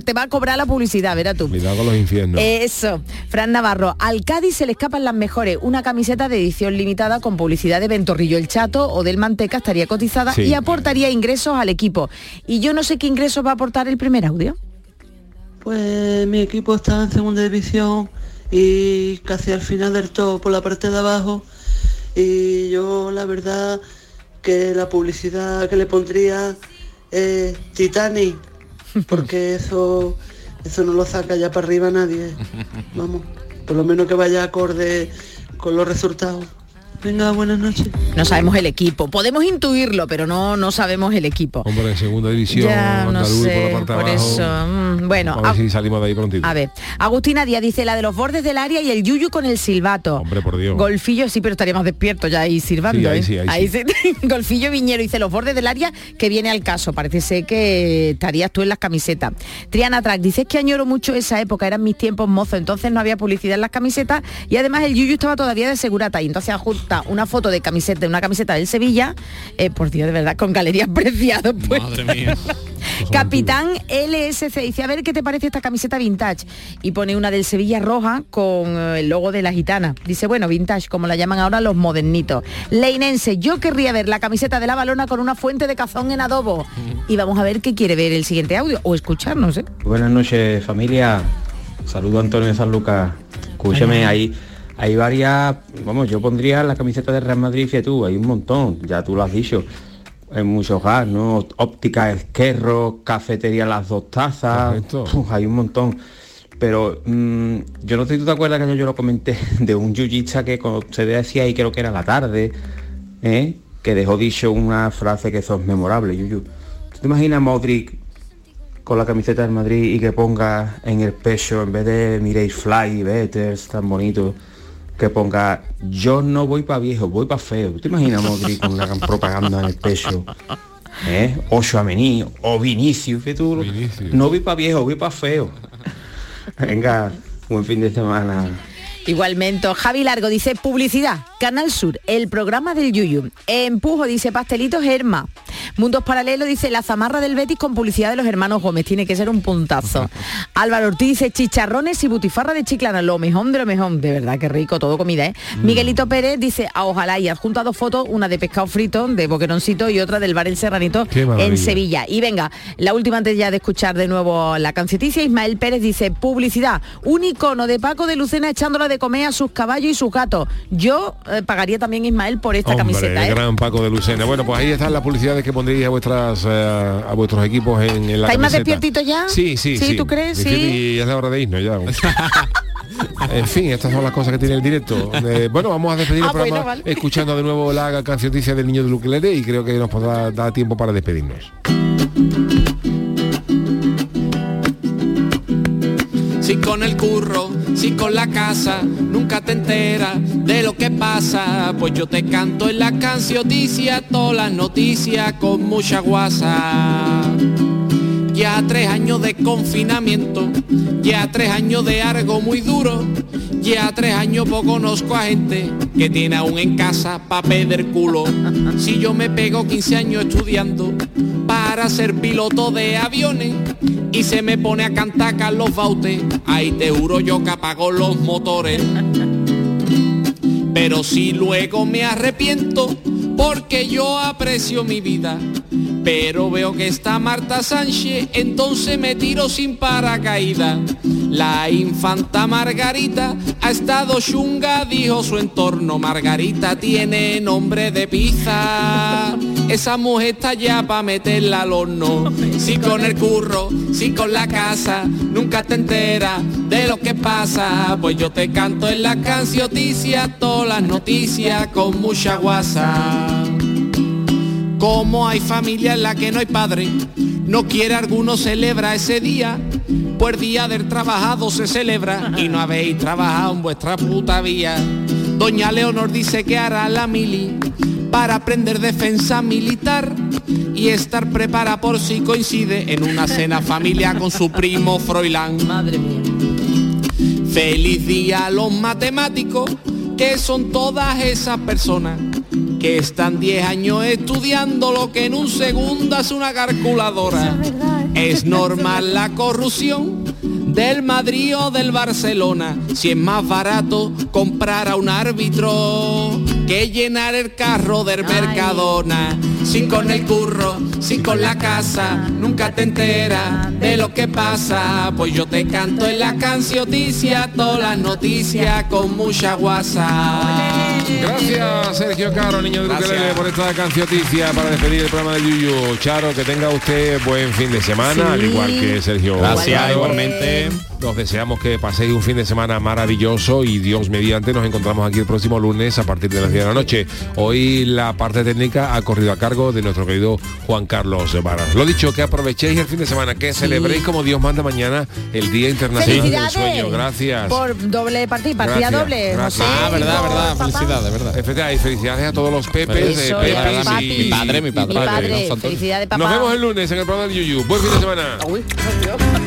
Speaker 6: te va a cobrar la publicidad, verás tú.
Speaker 2: Cuidado con los infiernos.
Speaker 6: Eso, Fran Navarro, al Cádiz se le escapan las mejores. Una camiseta de edición limitada con publicidad de Ventorrillo el Chato o del Manteca estaría cotizada
Speaker 2: Sí.
Speaker 6: y aportaría ingresos al equipo. Y yo no sé qué ingresos va a aportar el primer audio.
Speaker 10: Pues mi equipo está en segunda división y casi al final del todo por la parte de abajo. Y yo la verdad que la publicidad que le pondría es Titanic, [laughs] porque eso Eso no lo saca ya para arriba nadie. [laughs] Vamos, por lo menos que vaya acorde con los resultados. Venga, buenas noches.
Speaker 6: No sabemos el equipo. Podemos intuirlo, pero no, no sabemos el equipo.
Speaker 2: Hombre, en segunda división,
Speaker 6: Ya, no sé,
Speaker 2: por la parte de
Speaker 6: por
Speaker 2: abajo.
Speaker 6: eso. mm, bueno,
Speaker 2: a ver
Speaker 6: a-
Speaker 2: si salimos de ahí prontito.
Speaker 6: A ver, Agustina Díaz dice la de los bordes del área y el yuyu con el silbato.
Speaker 2: Hombre, por Dios.
Speaker 6: Golfillo sí, pero estaría más despierto ya ahí silbando.
Speaker 2: Sí, ahí
Speaker 6: ¿eh?
Speaker 2: sí, ahí sí. [laughs]
Speaker 6: Golfillo Viñero dice los bordes del área que viene al caso. Parece ser que estarías tú en las camisetas. Triana Track dice "Es que añoro mucho esa época, eran mis tiempos mozos, entonces no había publicidad en las camisetas y además el yuyu estaba todavía de segurata y entonces una foto de camiseta, de una camiseta del Sevilla, eh, por Dios, de verdad, con galerías [laughs] preciadas. Pues.
Speaker 7: Madre mía. [laughs]
Speaker 6: Capitán LSC dice, a ver qué te parece esta camiseta vintage. Y pone una del Sevilla roja con eh, el logo de la gitana. Dice, bueno, vintage, como la llaman ahora los modernitos. Leinense, yo querría ver la camiseta de la balona con una fuente de cazón en adobo. Y vamos a ver qué quiere ver el siguiente audio. O escucharnos, ¿eh?
Speaker 11: Buenas noches familia, saludo Antonio de San Lucas. Escúchame, hay, hay varias, vamos, yo pondría la camiseta de Real Madrid, fíjate tú, hay un montón, ya tú lo has dicho. Hay muchos gas, ¿no? Óptica Esquerro, cafetería Las Dos Tazas, hay un montón. Pero mm, yo no sé si tú te acuerdas que yo lo comenté [laughs] de un yuyista que cuando se decía ahí creo que era la tarde, ¿eh? que dejó dicho una frase que eso es memorable, Yuyu. ¿Tú te imaginas Modric con la camiseta del Madrid y que ponga en el pecho, en vez de Mireille Fly, Betters, tan bonito, que ponga yo no voy para viejo, voy para feo. ¿Tú te imaginas a Modric con una propaganda en el pecho? ¿Eh? O Chouameni, o Vinicius, tú, no voy para viejo, voy para feo. Venga, buen fin de semana.
Speaker 6: Igualmente, Javi Largo dice publicidad, Canal Sur, el programa del Yuyu. Empujo dice pastelitos Herma. Mundos Paralelos dice la zamarra del Betis con publicidad de los hermanos Gómez. Tiene que ser un puntazo. [laughs] Álvaro Ortiz dice chicharrones y butifarra de chiclana. Lo mejor de lo mejor. De verdad, qué rico, todo comida, ¿eh? Miguelito Pérez dice a ojalá y adjunta dos fotos, una de pescado frito, de boqueroncito y otra del bar El Serranito en Sevilla. Y venga, la última antes ya de escuchar de nuevo la canceticia, Ismael Pérez dice, publicidad, un icono de Paco de Lucena echándola de comer a sus caballos y sus gatos. Yo eh, pagaría también Ismael por esta
Speaker 2: Hombre,
Speaker 6: camiseta.
Speaker 2: el
Speaker 6: ¿eh?
Speaker 2: gran Paco de Lucena. Bueno, pues ahí están las publicidades que pondréis a vuestras eh, a vuestros equipos en, en la
Speaker 6: ¿Estáis más despiertitos ya?
Speaker 2: Sí, sí, sí.
Speaker 6: ¿Sí, tú crees? Sí.
Speaker 2: Y es la hora de irnos ya. [laughs] en fin, estas son las cosas que tiene el directo. Eh, bueno, vamos a despedir el
Speaker 6: Ah, bueno,
Speaker 2: programa
Speaker 6: vale.
Speaker 2: escuchando de nuevo la cancioncilla del niño de Luquelele y creo que nos podrá dar tiempo para despedirnos.
Speaker 7: Si con el curro, si con la casa, nunca te enteras de lo que pasa. Pues yo te canto en la cancioticia todas las noticias con mucha guasa. Ya tres años de confinamiento, ya tres años de algo muy duro, ya tres años poco conozco a gente que tiene aún en casa pa' perder culo. Si yo me pego 15 años estudiando para ser piloto de aviones y se me pone a cantar Carlos Baute, ahí te juro yo que apago los motores. Pero si luego me arrepiento porque yo aprecio mi vida. Pero veo que está Marta Sánchez, entonces me tiro sin paracaídas. La infanta Margarita ha estado chunga, dijo su entorno. Margarita tiene nombre de pizza. Esa mujer está ya pa' meterla al horno. Si con el curro, si con la casa, nunca te enteras de lo que pasa. Pues yo te canto en la cancioticia todas las noticias con mucha guasa. Como hay familia en la que no hay padre, no quiere alguno celebra ese día, pues día del trabajado se celebra y no habéis trabajado en vuestra puta vía. Doña Leonor dice que hará la mili para aprender defensa militar y estar preparada por si coincide en una cena familiar con su primo Froilán.
Speaker 6: Madre mía.
Speaker 7: Feliz día a los matemáticos, que son todas esas personas que están 10 años estudiando lo que en un segundo hace una calculadora. Es normal la corrupción del Madrid o del Barcelona, si es más barato comprar a un árbitro que llenar el carro del Mercadona. Si con el curro, si con la casa, nunca te enteras de lo que pasa, pues yo te canto en la cancioticia todas las noticias con mucha guasa.
Speaker 2: Gracias Sergio Caro, niño de. Ukelele, por esta cancioticia para despedir el programa de Yuyu. Charo, que tenga usted buen fin de semana, al igual que Sergio.
Speaker 7: Gracias,
Speaker 2: Caro.
Speaker 7: igualmente.
Speaker 2: Nos deseamos que paséis un fin de semana maravilloso y Dios mediante nos encontramos aquí el próximo lunes a partir de las 10 de la noche. Hoy la parte técnica ha corrido a cargo de nuestro querido Juan Carlos Varas. Lo dicho, que aprovechéis el fin de semana, que celebréis como Dios manda mañana el Día Internacional del
Speaker 6: Felicidades.
Speaker 2: Sueño. Gracias.
Speaker 6: Por doble partida, partida
Speaker 2: Gracias,
Speaker 6: doble.
Speaker 2: gracias.
Speaker 7: Ah, verdad, verdad,
Speaker 6: papá.
Speaker 7: felicidades, verdad.
Speaker 2: Efectivamente, y felicidades a todos los Pepes,
Speaker 6: Eso
Speaker 2: de
Speaker 6: es,
Speaker 2: Pepis
Speaker 6: papi.
Speaker 2: y-
Speaker 7: Mi padre, mi padre.
Speaker 6: Mi padre, felicidades.
Speaker 2: Nos vemos el lunes en el programa de Yuyu. Buen fin de semana.
Speaker 6: Uy, por Dios.